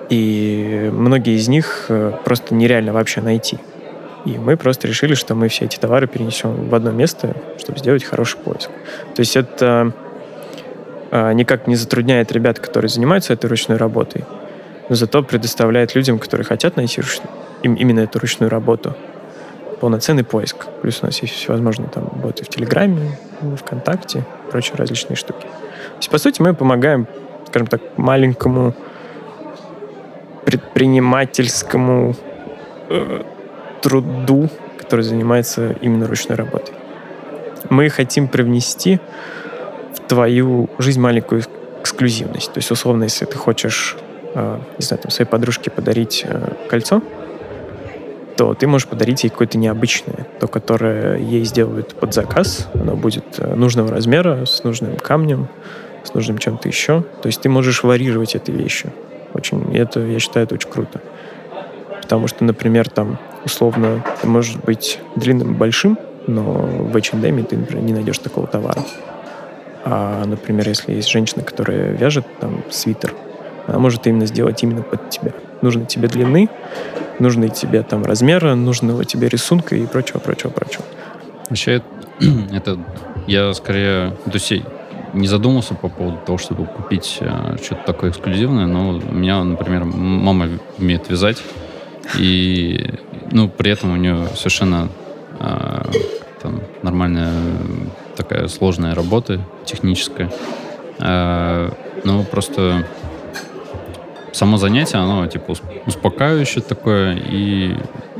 и многие из них э, просто нереально вообще найти. И мы просто решили, что мы все эти товары перенесем в одно место, чтобы сделать хороший поиск. То есть это а, никак не затрудняет ребят, которые занимаются этой ручной работой, но зато предоставляет людям, которые хотят найти руч... им именно эту ручную работу, полноценный поиск. Плюс у нас есть всевозможные там боты в Телеграме, ВКонтакте, прочие различные штуки. То есть, по сути, мы помогаем, скажем так, маленькому предпринимательскому э, труду, который занимается именно ручной работой. Мы хотим привнести в твою жизнь маленькую эксклюзивность. То есть, условно, если ты хочешь, э, не знаю, там, своей подружке подарить э, кольцо, то ты можешь подарить ей какое-то необычное, то, которое ей сделают под заказ. Оно будет э, нужного размера, с нужным камнем, с нужным чем-то еще. То есть ты можешь варьировать эти вещи. Очень, это, я считаю, это очень круто. Потому что, например, там условно, ты можешь быть длинным большим, но в H&M ты, например, не найдешь такого товара. А, например, если есть женщина, которая вяжет там свитер, она может именно сделать именно под тебя. Нужно тебе длины, нужны тебе там размеры, нужного тебе рисунка и прочего, прочего, прочего. Вообще, это я скорее, то есть не задумался по поводу того, чтобы купить э, что-то такое эксклюзивное, но у меня, например, мама умеет вязать, И, ну, при этом у нее совершенно а, там нормальная такая сложная работа техническая. А, ну, просто само занятие, оно типа успокаивающее такое и,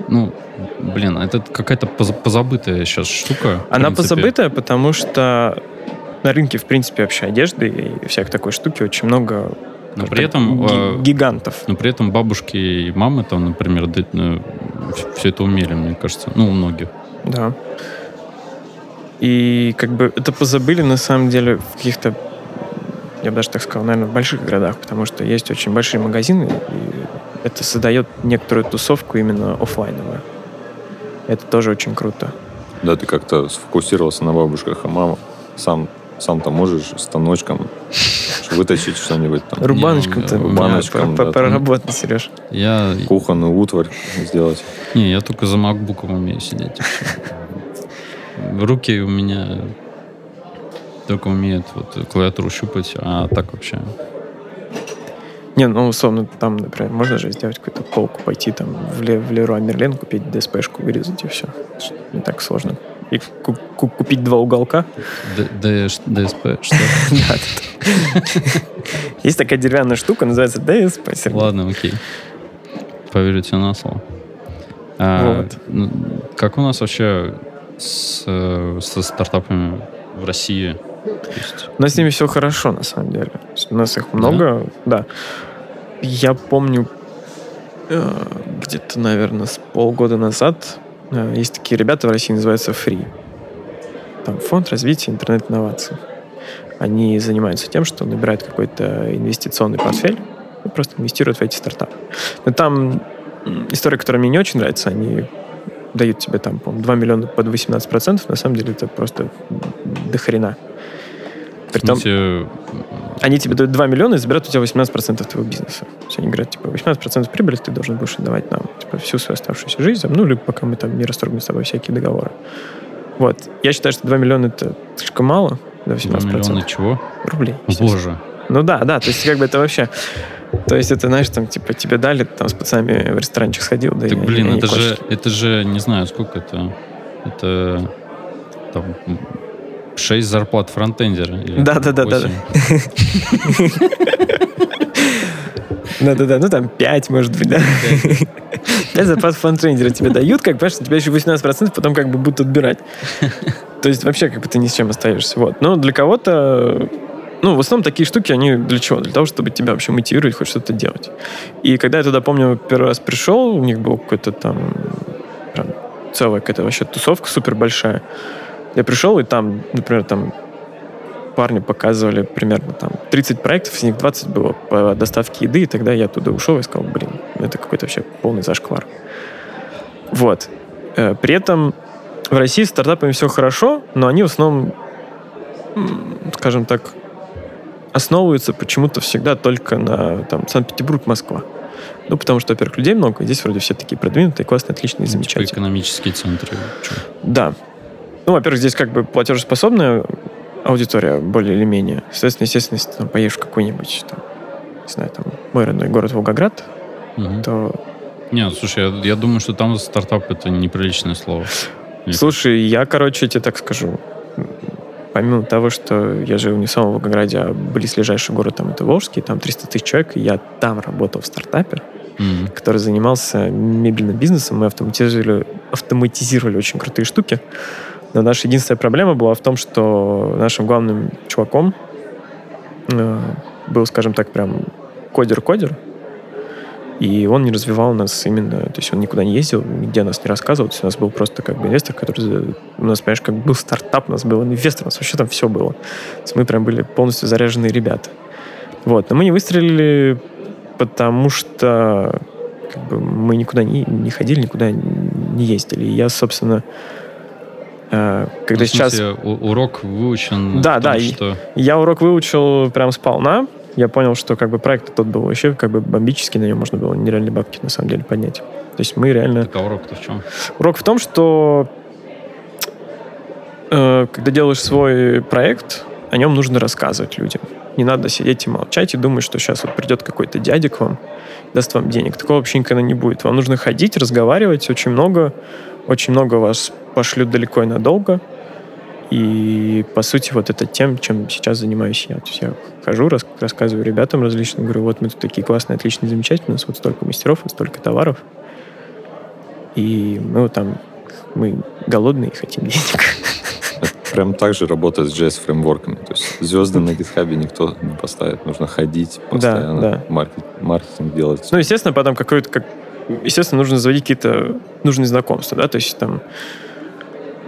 ну, блин, это какая-то позабытая сейчас штука. Она позабытая, потому что на рынке, в принципе, вообще одежды и всякой такой штуки очень много но при этом э, гигантов. Но при этом бабушки и мамы там, например, ну, все это умели, мне кажется. Ну, у многих. Да. И как бы это позабыли на самом деле в каких-то, я бы даже так сказал, наверное, в больших городах, потому что есть очень большие магазины, и это создает некоторую тусовку именно офлайновую. Это тоже очень круто. Да, ты как-то сфокусировался на бабушках, а мама сам сам-то можешь станочком вытащить что-нибудь там. Рубаночком-то. Рубаночком, да. Проработать, Сереж. Я... Кухонную утварь сделать. Не, я только за макбуком умею сидеть. Руки у меня только умеют вот клавиатуру щупать, а так вообще... Не, ну, условно, там, например, можно же сделать какую-то полку, пойти там в, Ле, в Леруа Мерлен, купить DSP-шку, вырезать и все. Не так сложно и купить два уголка. ДСП, что? Есть такая деревянная штука, называется ДСП. Ладно, окей. Поверю тебе на слово. А, ну, как у нас вообще со стартапами в России? У нас с ними все хорошо, на самом деле. У нас их много, да. Я помню, э, где-то, наверное, с полгода назад есть такие ребята в России, называются Free. Там фонд развития интернет-инноваций. Они занимаются тем, что набирают какой-то инвестиционный портфель и просто инвестируют в эти стартапы. Но там история, которая мне не очень нравится, они дают тебе там, по 2 миллиона под 18%, на самом деле это просто дохрена. Притом, в смысле, они тебе дают 2 миллиона и забирают у тебя 18% твоего бизнеса. То есть они говорят, типа, 18% прибыли ты должен будешь отдавать нам типа, всю свою оставшуюся жизнь, ну, либо пока мы там не расторгнем с тобой всякие договоры. Вот. Я считаю, что 2 миллиона это слишком мало, да, 18%. 2 миллиона чего? Рублей. Боже. Ну да, да, то есть как бы это вообще... То есть это, знаешь, там, типа, тебе дали, там, с пацанами в ресторанчик сходил, да Так, и, блин, и это же, это же, не знаю, сколько это... Это там, 6 зарплат фронтендера. Да, да, да, да. Да-да-да, ну там 5, может быть, да. 5 зарплат фронтендера тебе дают, как, понимаешь, тебя еще 18% потом как бы будут отбирать. То есть вообще как бы ты ни с чем остаешься. Вот. Но для кого-то ну, в основном такие штуки, они для чего? Для того, чтобы тебя вообще мотивировать хоть что-то делать. И когда я туда, помню, первый раз пришел, у них был какой-то там прям целая какая-то вообще тусовка супер большая. Я пришел, и там, например, там парни показывали примерно там 30 проектов, из них 20 было по доставке еды, и тогда я туда ушел и сказал, блин, это какой-то вообще полный зашквар. Вот. Э, при этом в России с стартапами все хорошо, но они в основном, скажем так, основываются почему-то всегда только на там, Санкт-Петербург, Москва. Ну, потому что, во-первых, людей много, и здесь вроде все такие продвинутые, классные, отличные, ну, замечательные. Типа экономические центры. Что? Да, ну, во-первых, здесь как бы платежеспособная аудитория более или менее. Соответственно, естественно, если ты там, поедешь в какой-нибудь, там, не знаю, там, мой родной город Волгоград, угу. то... Нет, слушай, я, я думаю, что там стартап — это неприличное слово. Слушай, я, короче, тебе так скажу. Помимо того, что я живу не в самом Волгограде, а близлежащий город там это Волжский, там 300 тысяч человек, и я там работал в стартапе, mm-hmm. который занимался мебельным бизнесом. Мы автоматизировали, автоматизировали очень крутые штуки. Но наша единственная проблема была в том, что нашим главным чуваком э, был, скажем так, прям кодер-кодер, и он не развивал нас именно, то есть он никуда не ездил, нигде нас не рассказывал, то есть у нас был просто как бы инвестор, который, у нас, понимаешь, как был стартап, у нас был инвестор, у нас вообще там все было. То есть мы прям были полностью заряженные ребята. Вот, но мы не выстрелили, потому что как бы, мы никуда не, не ходили, никуда не ездили. И я, собственно, когда ну, сейчас... Смысле, урок выучен? Да, том, да. Что... Я урок выучил прям сполна. Я понял, что как бы проект тот был вообще как бы бомбический, на нем можно было нереальные бабки на самом деле поднять. То есть мы реально... Так а урок-то в чем? Урок в том, что э, когда делаешь свой проект, о нем нужно рассказывать людям. Не надо сидеть и молчать и думать, что сейчас вот придет какой-то дядя к вам даст вам денег. Такого вообще никогда не будет. Вам нужно ходить, разговаривать очень много. Очень много вас пошлют далеко и надолго. И, по сути, вот это тем, чем сейчас занимаюсь я. То есть я хожу, рас, рассказываю ребятам различным, говорю, вот мы тут такие классные, отличные, замечательные, у нас вот столько мастеров, вот столько товаров. И мы вот там, мы голодные и хотим денег. Прям так же работает с JS-фреймворками. То есть звезды на гитхабе никто не поставит. Нужно ходить постоянно, да, да. Маркет, маркетинг делать. Ну, естественно, потом какой-то, как, естественно, нужно заводить какие-то нужные знакомства, да, то есть там,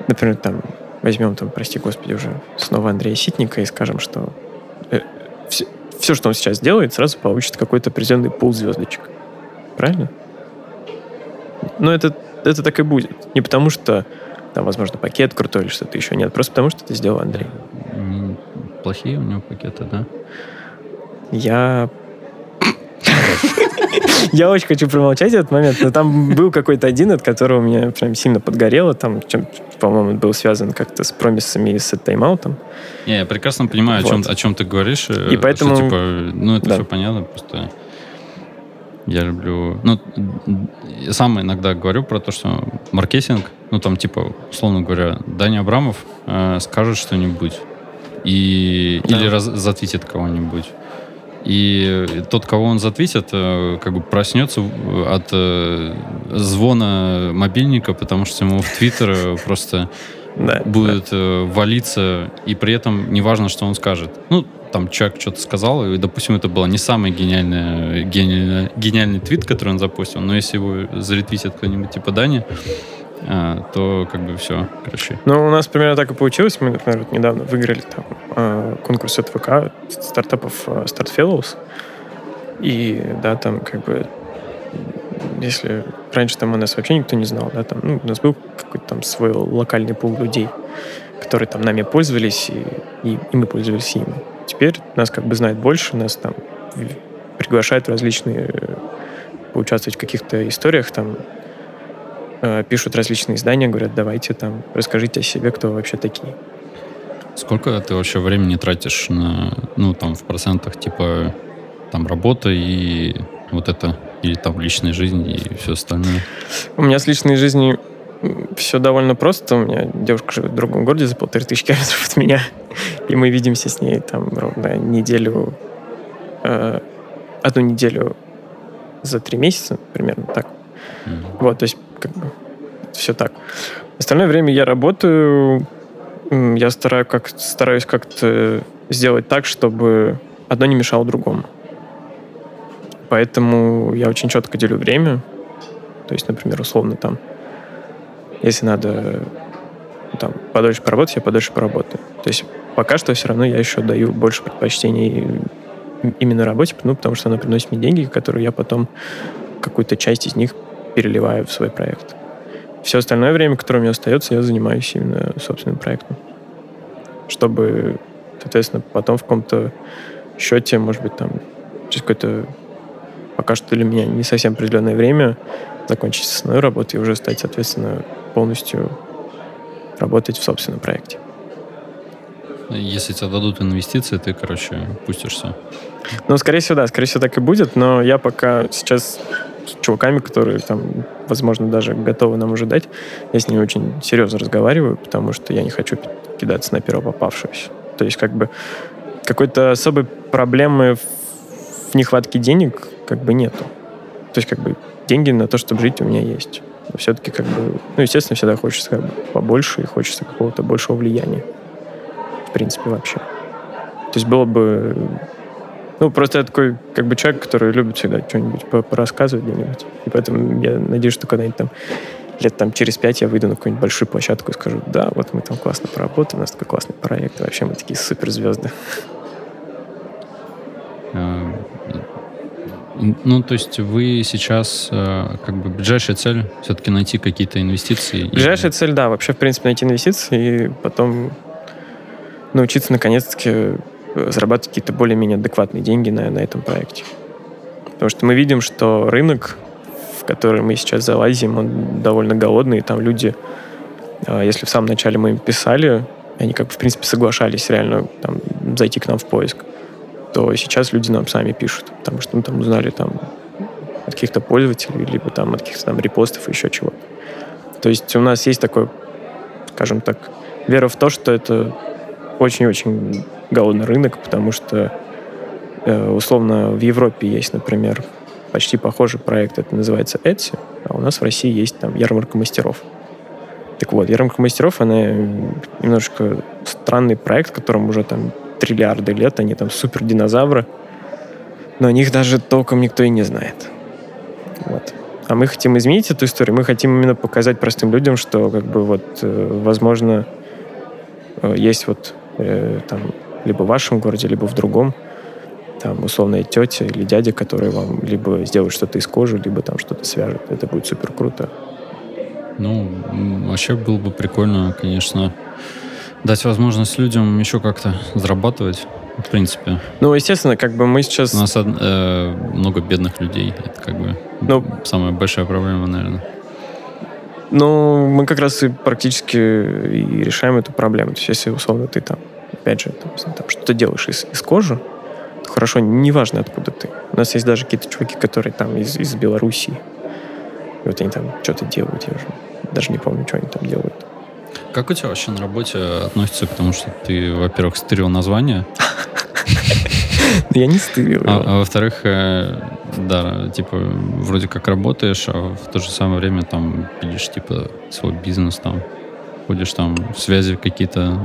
например, там, возьмем там, прости господи, уже снова Андрея Ситника и скажем, что э, все, все, что он сейчас делает, сразу получит какой-то определенный пул звездочек. Правильно? Но это, это так и будет. Не потому что там, возможно, пакет крутой или что-то еще. Нет, просто потому что это сделал Андрей. Плохие у него пакеты, да? Я я очень хочу промолчать этот момент, но там был какой-то один, от которого меня прям сильно подгорело. Там, чем, по-моему, был связан как-то с промисами и с тайм-аутом. Не, я прекрасно понимаю, вот. о, чем, о чем ты говоришь. И поэтому... Что, типа, ну, это да. все понятно, просто... Я люблю... Ну, я сам иногда говорю про то, что маркетинг, ну, там, типа, условно говоря, Даня Абрамов э, скажет что-нибудь и, да. или раз, затвитит кого-нибудь. И тот, кого он затвитит, э, как бы проснется от э, звона мобильника, потому что ему в Твиттер э, просто да, будет да. валиться, и при этом неважно, что он скажет. Ну, там человек что-то сказал, и, допустим, это был не самый гениальный, гениальный, гениальный твит, который он запустил, но если его заретвитит кто-нибудь типа Дани, а, то как бы все, короче. Ну, у нас примерно так и получилось. Мы, например, вот недавно выиграли там а, конкурс от ВК стартапов а, Start Fellows. И, да, там как бы если раньше там у нас вообще никто не знал, да, там, ну, у нас был какой-то там свой локальный пул людей, которые там нами пользовались, и, и, и мы пользовались ими. Теперь нас как бы знает больше, нас там приглашают в различные поучаствовать в каких-то историях, там, Э, пишут различные издания, говорят, давайте там, расскажите о себе, кто вы вообще такие. Сколько ты вообще времени тратишь на, ну, там, в процентах, типа, там, работа и вот это, или там личная жизнь и все остальное? У меня с личной жизнью все довольно просто. У меня девушка живет в другом городе за полторы тысячи километров от меня, и мы видимся с ней там ровно неделю, э, одну неделю за три месяца, примерно так. Mm-hmm. Вот, то есть как бы все так. Остальное время я работаю, я стараюсь, как, стараюсь как-то сделать так, чтобы одно не мешало другому. Поэтому я очень четко делю время. То есть, например, условно там, если надо там, подольше поработать, я подольше поработаю. То есть пока что все равно я еще даю больше предпочтений именно работе, ну, потому что она приносит мне деньги, которые я потом какую-то часть из них переливаю в свой проект. Все остальное время, которое у меня остается, я занимаюсь именно собственным проектом. Чтобы, соответственно, потом в каком-то счете, может быть, там, через какое-то пока что для меня не совсем определенное время закончить основную работу и уже стать, соответственно, полностью работать в собственном проекте. Если тебе дадут инвестиции, ты, короче, пустишься. Ну, скорее всего, да, скорее всего, так и будет, но я пока сейчас с чуваками, которые там, возможно, даже готовы нам уже дать, я с ними очень серьезно разговариваю, потому что я не хочу кидаться на первого попавшегося. То есть как бы какой-то особой проблемы в нехватке денег как бы нету. То есть как бы деньги на то, чтобы жить у меня есть. Но все-таки как бы, ну, естественно, всегда хочется как бы побольше и хочется какого-то большего влияния. В принципе, вообще. То есть было бы ну, просто я такой, как бы, человек, который любит всегда что-нибудь порассказывать где-нибудь. И поэтому я надеюсь, что когда-нибудь там лет там через пять я выйду на какую-нибудь большую площадку и скажу, да, вот мы там классно поработали, у нас такой классный проект, вообще мы такие суперзвезды. А, ну, то есть вы сейчас, а, как бы, ближайшая цель все-таки найти какие-то инвестиции? Ближайшая и... цель, да, вообще, в принципе, найти инвестиции и потом научиться, наконец-таки, зарабатывать какие-то более-менее адекватные деньги на, на этом проекте. Потому что мы видим, что рынок, в который мы сейчас залазим, он довольно голодный, и там люди, а, если в самом начале мы им писали, они как бы, в принципе, соглашались реально там, зайти к нам в поиск, то сейчас люди нам сами пишут, потому что мы там узнали там от каких-то пользователей, либо там от каких-то там репостов еще чего-то. То есть у нас есть такой, скажем так, вера в то, что это очень-очень голодный рынок, потому что э, условно в Европе есть, например, почти похожий проект, это называется Etsy, а у нас в России есть там ярмарка мастеров. Так вот, ярмарка мастеров, она немножко странный проект, которому уже там триллиарды лет, они там супер динозавры, но о них даже толком никто и не знает. Вот. А мы хотим изменить эту историю, мы хотим именно показать простым людям, что как бы вот, э, возможно, э, есть вот э, там либо в вашем городе, либо в другом, там, условная тетя или дядя, которые вам либо сделают что-то из кожи, либо там что-то свяжут. Это будет супер круто. Ну, вообще было бы прикольно, конечно, дать возможность людям еще как-то зарабатывать, в принципе. Ну, естественно, как бы мы сейчас... У нас э, много бедных людей. Это как бы ну, самая большая проблема, наверное. Ну, мы как раз и практически и решаем эту проблему. То есть, если, условно, ты там, опять же, там, там что-то делаешь из, из кожи, хорошо, неважно, откуда ты. У нас есть даже какие-то чуваки, которые там из, из Белоруссии. И вот они там что-то делают, я уже даже не помню, что они там делают. Как у тебя вообще на работе относится к тому, что ты, во-первых, стырил название? Я не стырил А, а во-вторых, э, да, типа, вроде как работаешь, а в то же самое время там пилишь, типа, свой бизнес там, ходишь там, связи какие-то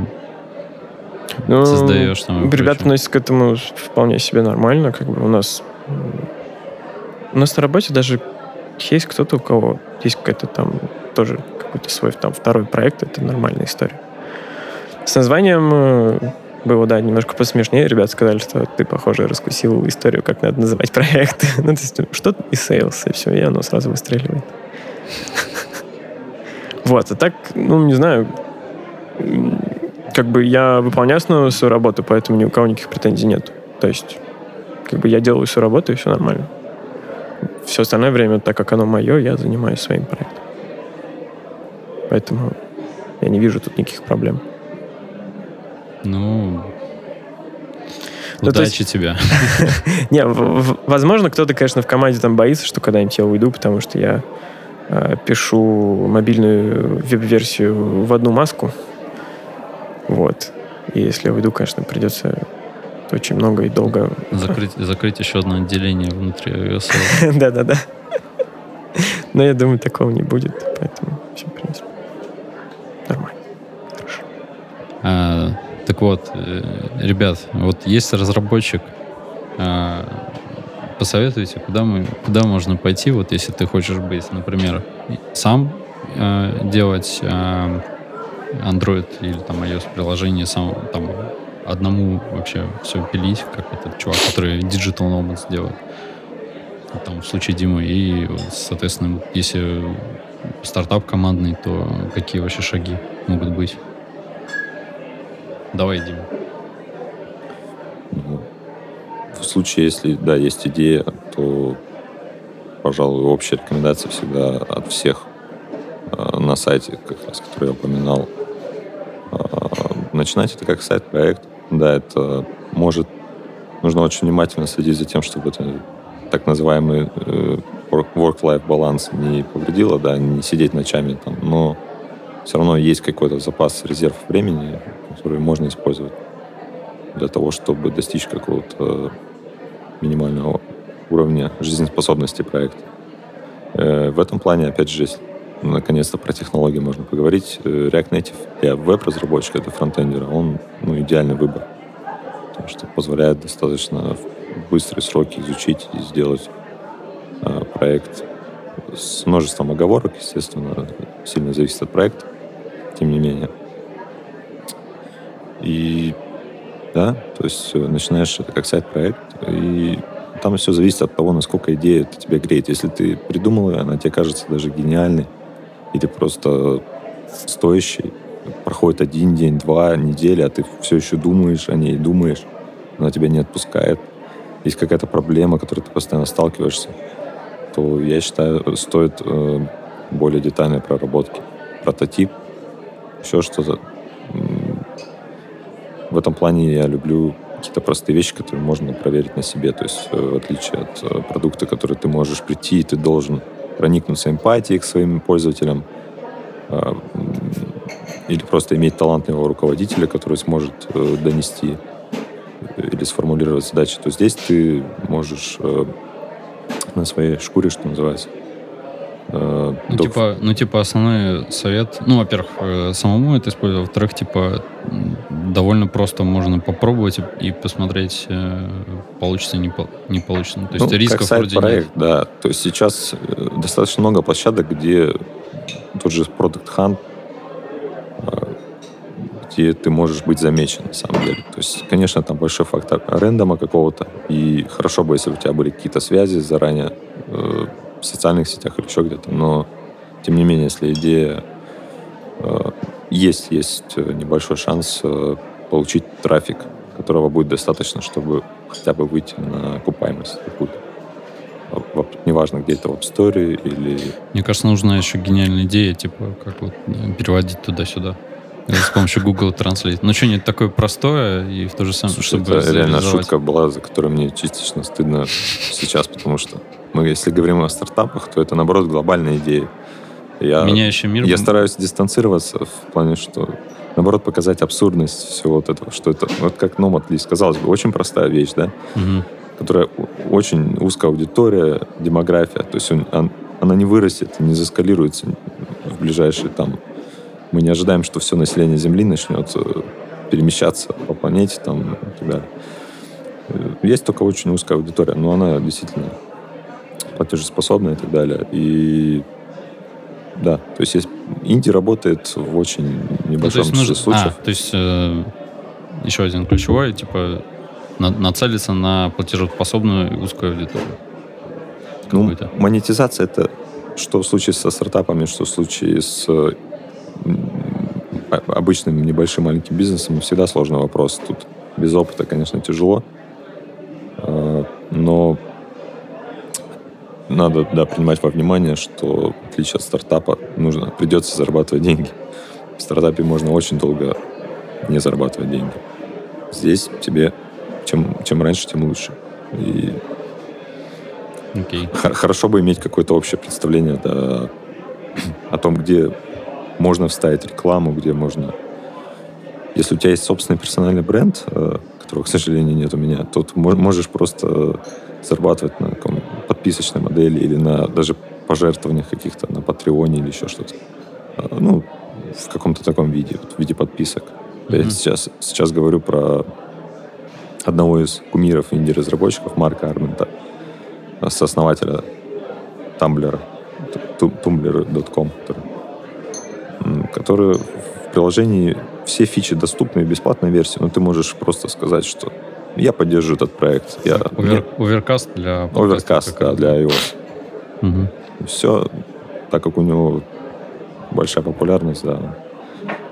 ну, создаешь там. Ребята относятся к этому вполне себе нормально, как бы у нас у нас на работе даже есть кто-то, у кого есть какая-то там тоже какой-то свой там второй проект, это нормальная история. С названием э, было, да, немножко посмешнее. Ребята сказали, что ты, похоже, раскусил историю, как надо называть проект. ну, то есть, что и sales, и все, и оно сразу выстреливает. вот, а так, ну, не знаю, как бы я выполняю основную свою работу, поэтому ни у кого никаких претензий нет. То есть, как бы я делаю свою работу, и все нормально. Все остальное время, так как оно мое, я занимаюсь своим проектом. Поэтому я не вижу тут никаких проблем. Ну, ну, Удачи есть... тебе. Не, возможно, кто-то, конечно, в команде там боится, что когда-нибудь я уйду, потому что я э, пишу мобильную веб-версию в одну маску. Вот. И если я уйду, конечно, придется очень много и долго... Закрыть, закрыть еще одно отделение внутри iOS. Да-да-да. Но я думаю, такого не будет, поэтому все, в принципе, нормально. Хорошо. А, так вот, э, ребят, вот есть разработчик, а, посоветуйте, куда, мы, куда можно пойти, вот если ты хочешь быть, например, сам а, делать а, Android или там iOS приложение сам там одному вообще все пилить, как этот чувак, который Digital Nomads делает. Там в случае Димы. И, соответственно, если стартап командный, то какие вообще шаги могут быть? Давай, Дима. Ну, в случае, если, да, есть идея, то, пожалуй, общая рекомендация всегда от всех на сайте, как раз, который я упоминал, начинать это как сайт-проект. Да, это может... Нужно очень внимательно следить за тем, чтобы это так называемый э, work-life баланс не повредило, да, не сидеть ночами там, но все равно есть какой-то запас, резерв времени, который можно использовать для того, чтобы достичь какого-то минимального уровня жизнеспособности проекта. Э, в этом плане, опять же, если наконец-то про технологии можно поговорить. Э, React Native для веб-разработчика, для фронтендера, он ну, идеальный выбор. Потому что позволяет достаточно в быстрые сроки изучить и сделать э, проект с множеством оговорок, естественно, сильно зависит от проекта, тем не менее. И да, то есть э, начинаешь это как сайт-проект, и там все зависит от того, насколько идея это тебя греет. Если ты придумал ее, она тебе кажется даже гениальной, или просто стоящий. Проходит один день, два недели, а ты все еще думаешь о ней, думаешь, она тебя не отпускает. Есть какая-то проблема, которой ты постоянно сталкиваешься, то я считаю, стоит э, более детальной проработки. Прототип, еще что-то. В этом плане я люблю какие-то простые вещи, которые можно проверить на себе. То есть э, в отличие от э, продукта, который ты можешь прийти, и ты должен проникнуться эмпатией к своим пользователям, э, или просто иметь талантливого руководителя, который сможет донести или сформулировать задачи, то здесь ты можешь на своей шкуре, что называется, ну, типа, ну, типа, основной совет, ну, во-первых, э, самому это использовать, во-вторых, типа, довольно просто можно попробовать и, посмотреть, э, получится, не, не получится. То есть ну, рисков как сайт вроде проект, нет. да. То есть сейчас э, достаточно много площадок, где тот же Product Hunt, где ты можешь быть замечен, на самом деле. То есть, конечно, там большой фактор рендома какого-то, и хорошо бы, если у тебя были какие-то связи заранее, в социальных сетях или еще где-то, но тем не менее, если идея э, есть, есть э, небольшой шанс э, получить трафик, которого будет достаточно, чтобы хотя бы выйти на окупаемость какую-то. Неважно, где это в App Store или... Мне кажется, нужна еще гениальная идея, типа, как вот переводить туда-сюда. С помощью Google Translate. Ну что, не такое простое и в то же самое, Слушай, чтобы это реально шутка была, за которую мне частично стыдно сейчас, потому что мы, если говорим о стартапах, то это, наоборот, глобальная идея. Я, Меняющий мир. Я стараюсь дистанцироваться в плане, что, наоборот, показать абсурдность всего вот этого, что это, вот как Nomad List, казалось бы, очень простая вещь, да, угу. которая очень узкая аудитория, демография, то есть он, он, она не вырастет, не заскалируется в ближайшие там мы не ожидаем, что все население Земли начнет э, перемещаться по планете там, и так далее. Есть только очень узкая аудитория, но она действительно платежеспособная и так далее. И да, то есть, есть инди работает в очень небольшом ну, нужно, случаев. А, то есть э, еще один ключевой, типа на, нацелиться на платежеспособную узкую аудиторию. Ну, монетизация это что в случае со стартапами, что в случае с обычным небольшим маленьким бизнесом всегда сложный вопрос. Тут без опыта, конечно, тяжело. А, но надо да, принимать во внимание, что в отличие от стартапа нужно, придется зарабатывать деньги. В стартапе можно очень долго не зарабатывать деньги. Здесь тебе чем, чем раньше, тем лучше. И okay. хорошо бы иметь какое-то общее представление да, о том, где можно вставить рекламу, где можно... Если у тебя есть собственный персональный бренд, э, которого, к сожалению, нет у меня, то ты можешь просто зарабатывать на каком подписочной модели или на даже пожертвованиях каких-то на Патреоне или еще что-то. Э, ну, в каком-то таком виде, вот, в виде подписок. Mm-hmm. Я сейчас, сейчас говорю про одного из кумиров инди-разработчиков, Марка Армента, сооснователя Тамблера, tumblr.com, который которые в приложении все фичи доступны в бесплатной версии, но ты можешь просто сказать, что я поддерживаю этот проект. Я, Овер, оверкаст для Оверкаст, да, для iOS. Угу. Все, так как у него большая популярность, да,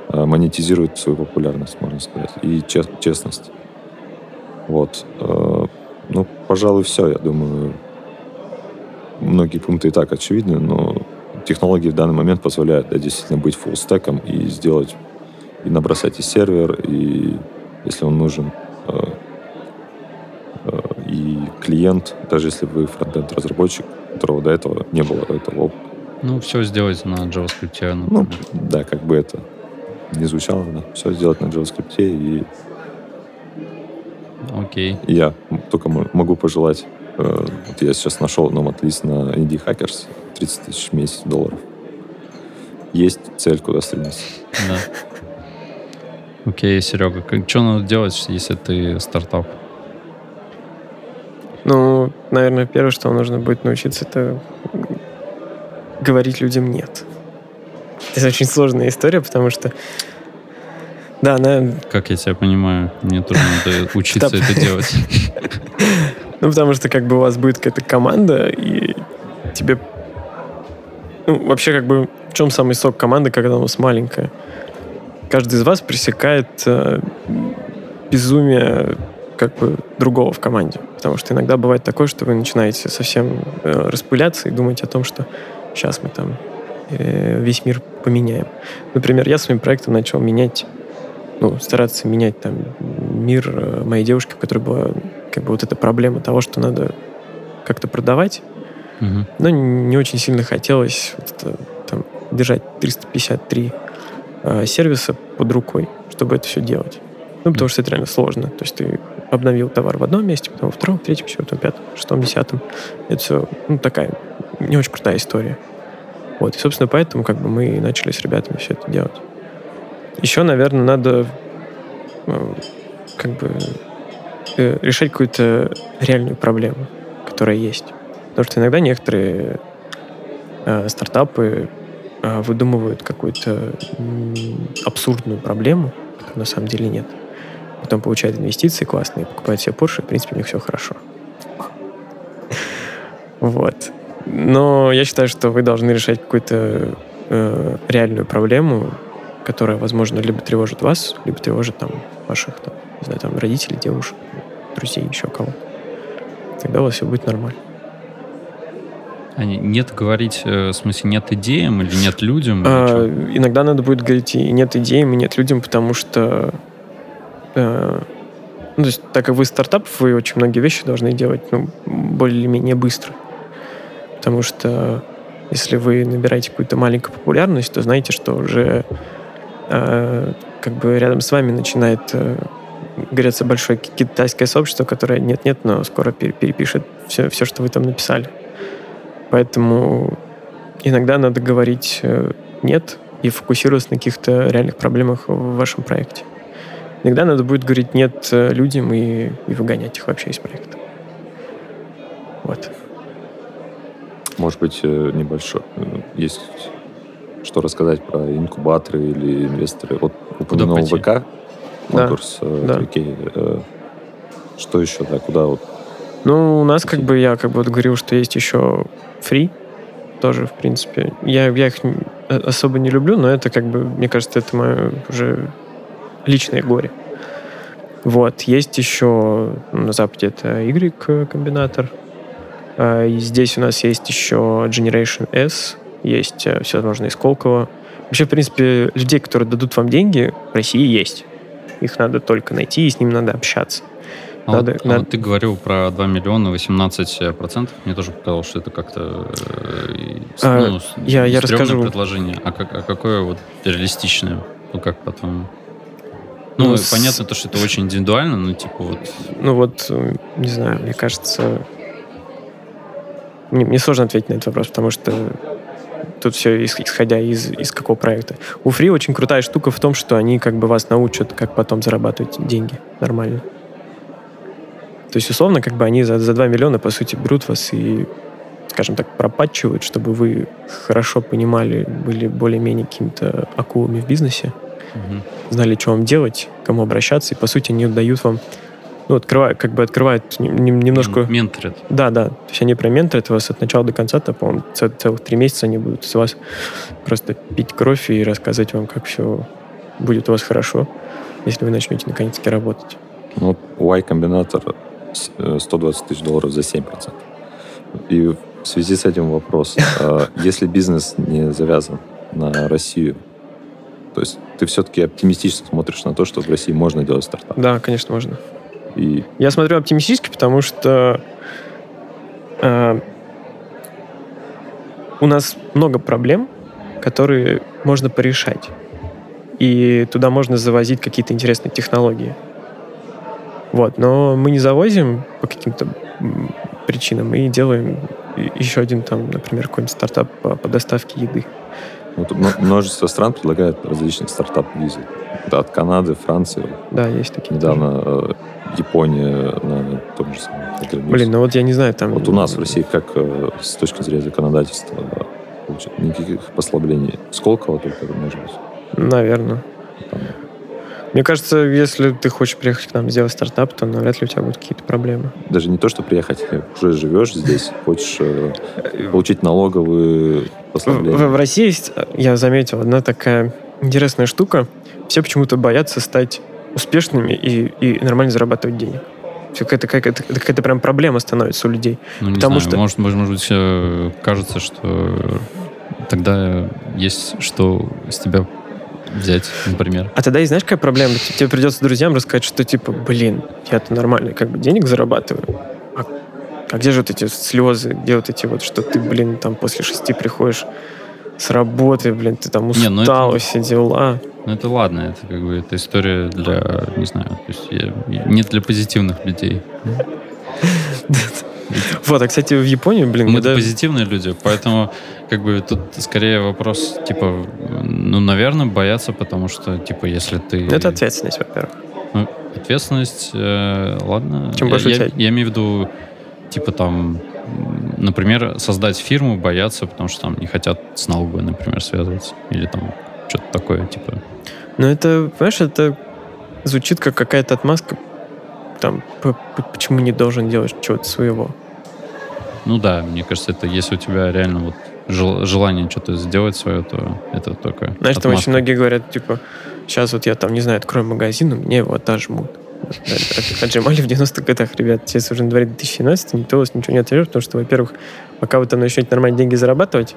э, монетизирует свою популярность, можно сказать, и честность. Вот. Э, ну, пожалуй, все, я думаю. Многие пункты и так очевидны, но технологии в данный момент позволяют да, действительно быть фуллстеком и сделать, и набросать и сервер, и если он нужен, э, э, и клиент, даже если вы фронтенд-разработчик, которого до этого не было этого опыта. Ну, все сделать на JavaScript. Например. Ну, да, как бы это не звучало, да. Все сделать на JavaScript и Окей. Okay. Я только могу пожелать. Э, вот я сейчас нашел Nomad List на Indie Hackers. 30 тысяч в месяц долларов. Есть цель, куда стремиться. Да. Окей, Серега, как, что надо делать, если ты стартап? Ну, наверное, первое, что нужно будет научиться, это говорить людям «нет». Это очень сложная история, потому что да, она... Как я тебя понимаю, мне надо учиться это делать. Ну, потому что как бы у вас будет какая-то команда, и тебе ну, вообще, как бы, в чем самый сок команды, когда у нас маленькая? Каждый из вас пресекает э, безумие как бы другого в команде. Потому что иногда бывает такое, что вы начинаете совсем э, распыляться и думать о том, что сейчас мы там э, весь мир поменяем. Например, я своим проектом начал менять, ну, стараться менять там мир э, моей девушки, в которой была как бы вот эта проблема того, что надо как-то продавать, Мгм. но не очень сильно хотелось вот это, там, держать 353 э, сервиса под рукой, чтобы это все делать. Ну, потому что это реально сложно. То есть ты обновил товар в одном месте, потом во втором, третьем, четвертом, пятом, шестом, десятом. Это все ну, такая не очень крутая история. Вот. И, собственно, поэтому как бы мы и начали с ребятами все это делать. Еще, наверное, надо как бы э, решать какую-то реальную проблему, которая есть. Потому что иногда некоторые э, стартапы э, выдумывают какую-то абсурдную проблему, которой на самом деле нет. Потом получают инвестиции классные, покупают себе Porsche, и, в принципе, у них все хорошо. Вот. Но я считаю, что вы должны решать какую-то э, реальную проблему, которая, возможно, либо тревожит вас, либо тревожит там ваших, там, не знаю, там, родителей, девушек, друзей, еще кого-то. Тогда у вас все будет нормально. А не- нет говорить, э, в смысле, нет идеям или нет людям? А, иногда надо будет говорить и нет идеям, и нет людям, потому что э, ну, то есть, так как вы стартап, вы очень многие вещи должны делать ну, более-менее быстро. Потому что если вы набираете какую-то маленькую популярность, то знаете, что уже э, как бы рядом с вами начинает э, гореться большое ки- китайское сообщество, которое нет-нет, но скоро пере- перепишет все, все, что вы там написали. Поэтому иногда надо говорить э, нет и фокусироваться на каких-то реальных проблемах в вашем проекте. Иногда надо будет говорить нет людям и, и выгонять их вообще из проекта. Вот. Может быть, э, небольшой. Есть что рассказать про инкубаторы или инвесторы. Вот упомянул? ВК, конкурс э, да. окей, э, Что еще, да, куда вот? Ну, у нас как бы я как бы вот говорил, что есть еще фри тоже, в принципе. Я, я их э, особо не люблю, но это как бы, мне кажется, это мое уже личное горе. Вот. Есть еще ну, на Западе это Y-комбинатор. А, И здесь у нас есть еще Generation S, есть всевозможные Сколково. Вообще, в принципе, людей, которые дадут вам деньги, в России есть. Их надо только найти, и с ними надо общаться. А, надо- вот, а надо- вот ты говорил про 2 миллиона 18 процентов. Мне тоже показалось, что это как-то э, А, ну, я- я расскажу. предложение. А, как, а какое вот реалистичное? Ну, как по-твоему? Ну, Ну, с- понятно, то, что это очень индивидуально, но типа вот... Ну вот, э, не знаю, мне кажется... Мне, мне сложно ответить на этот вопрос, потому что тут все исходя из, из какого проекта. У Free очень крутая штука в том, что они как бы вас научат, как потом зарабатывать деньги нормально. То есть, условно, как бы они за, за 2 миллиона, по сути, берут вас и, скажем так, пропатчивают, чтобы вы хорошо понимали, были более-менее какими-то акулами в бизнесе, мгм. знали, что вам делать, кому обращаться, и, по сути, они дают вам, ну, открывают, как бы открывают нем- нем- немножко... Мен- Менторят. Да, да. То есть они прям менторят вас от начала до конца, то, по-моему, цел- целых три месяца они будут с вас просто пить кровь и рассказывать вам, как все будет у вас хорошо, если вы начнете наконец-таки работать. Ну, вот Y-комбинатор с- э, 120 тысяч долларов за 7%. И в связи с этим вопрос. А Если бизнес не завязан на Россию, то есть ты все-таки оптимистично смотришь на то, что в России можно делать стартап. Да, конечно, можно. И Я смотрю оптимистически, потому что э, у нас много проблем, которые можно порешать. И туда можно завозить какие-то интересные технологии. Вот, но мы не завозим по каким-то причинам и делаем еще один там, например, какой-нибудь стартап по, по доставке еды. вот мно- множество стран предлагают различные стартап-визы. Да, от Канады, Франции. Да, есть такие. тоже. Недавно э, Япония на том же самом. Блин, ну вот я не знаю, там... Вот у нас в России как э, с точки зрения законодательства э, никаких послаблений. Сколково только, может быть. Наверное. Там, Мне кажется, если ты хочешь приехать к нам сделать стартап, то навряд ли у тебя будут какие-то проблемы. даже не то, что приехать, уже живешь здесь, хочешь э, получить налоговые послабления. в- в России есть, я заметил, одна такая интересная штука. Все почему-то боятся стать успешными и, и нормально зарабатывать денег. Все какая-то, какая-то, это прям проблема становится у людей. Ну, не Потому знаю, что- может, может, может быть, э, кажется, что тогда есть что с тебя взять, например. А тогда и знаешь, какая проблема? Тебе придется друзьям рассказать, что типа, блин, я-то нормально как бы денег зарабатываю. А, а где же вот эти слезы? Где вот эти вот, что ты, блин, там после шести приходишь с работы, блин, ты там Не, ну устал, это- все дела. Ну, это ладно, это как бы это история для, не знаю, то есть я- не для позитивных людей. Вот, а, кстати, в Японии, блин, Мы когда- позитивные люди, поэтому как бы тут скорее вопрос, типа, ну, наверное, боятся, потому что, типа, если ты... Ну, это ответственность, во-первых. Ну, ответственность, э, ладно. Чем я, больше я, я имею в виду, типа там, например, создать фирму боятся, потому что там не хотят с налоговой, например, связываться. Или там что-то такое, типа. Ну, это, понимаешь, это звучит как какая-то отмазка. Там, почему не должен делать чего-то своего? Ну да, мне кажется, это если у тебя реально вот жел- желание что-то сделать свое, то это только Знаешь, там отмазка. очень многие говорят, типа, сейчас вот я там, не знаю, открою магазин, мне его отожмут. Отжимали в 90-х годах, ребят. Сейчас уже на дворе 2017, никто у вас ничего не отожмет, потому что, во-первых, пока вы там начнете нормально деньги зарабатывать,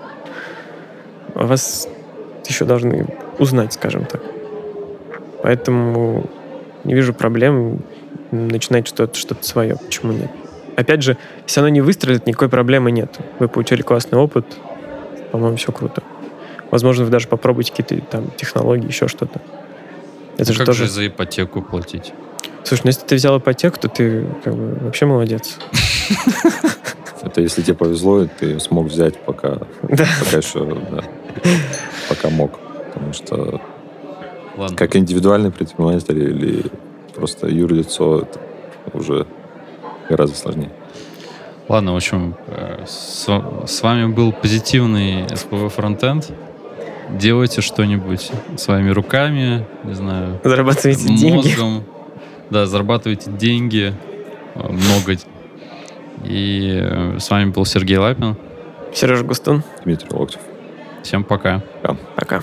а вас еще должны узнать, скажем так. Поэтому не вижу проблем начинать что-то что свое. Почему нет? Опять же, если оно не выстрелит, никакой проблемы нет. Вы получили классный опыт, по-моему, все круто. Возможно, вы даже попробуете какие-то там технологии, еще что-то. Это Ну, же как тоже... же за ипотеку платить? Слушай, ну если ты взял ипотеку, то ты как бы вообще молодец. Это если тебе повезло, и ты смог взять, пока, пока еще, да, пока мог. Потому что Ладно. как индивидуальный предприниматель или просто юрлицо, это уже гораздо сложнее. Ладно, в общем, э, с, с вами был позитивный СПВ Фронтенд. Делайте что-нибудь своими руками, не знаю, Зарабатываете деньги. мозгом. Да, зарабатывайте деньги э, много. И э, с вами был Сергей Лапин. Сережа Густун, Дмитрий Локтев. Всем пока. пока.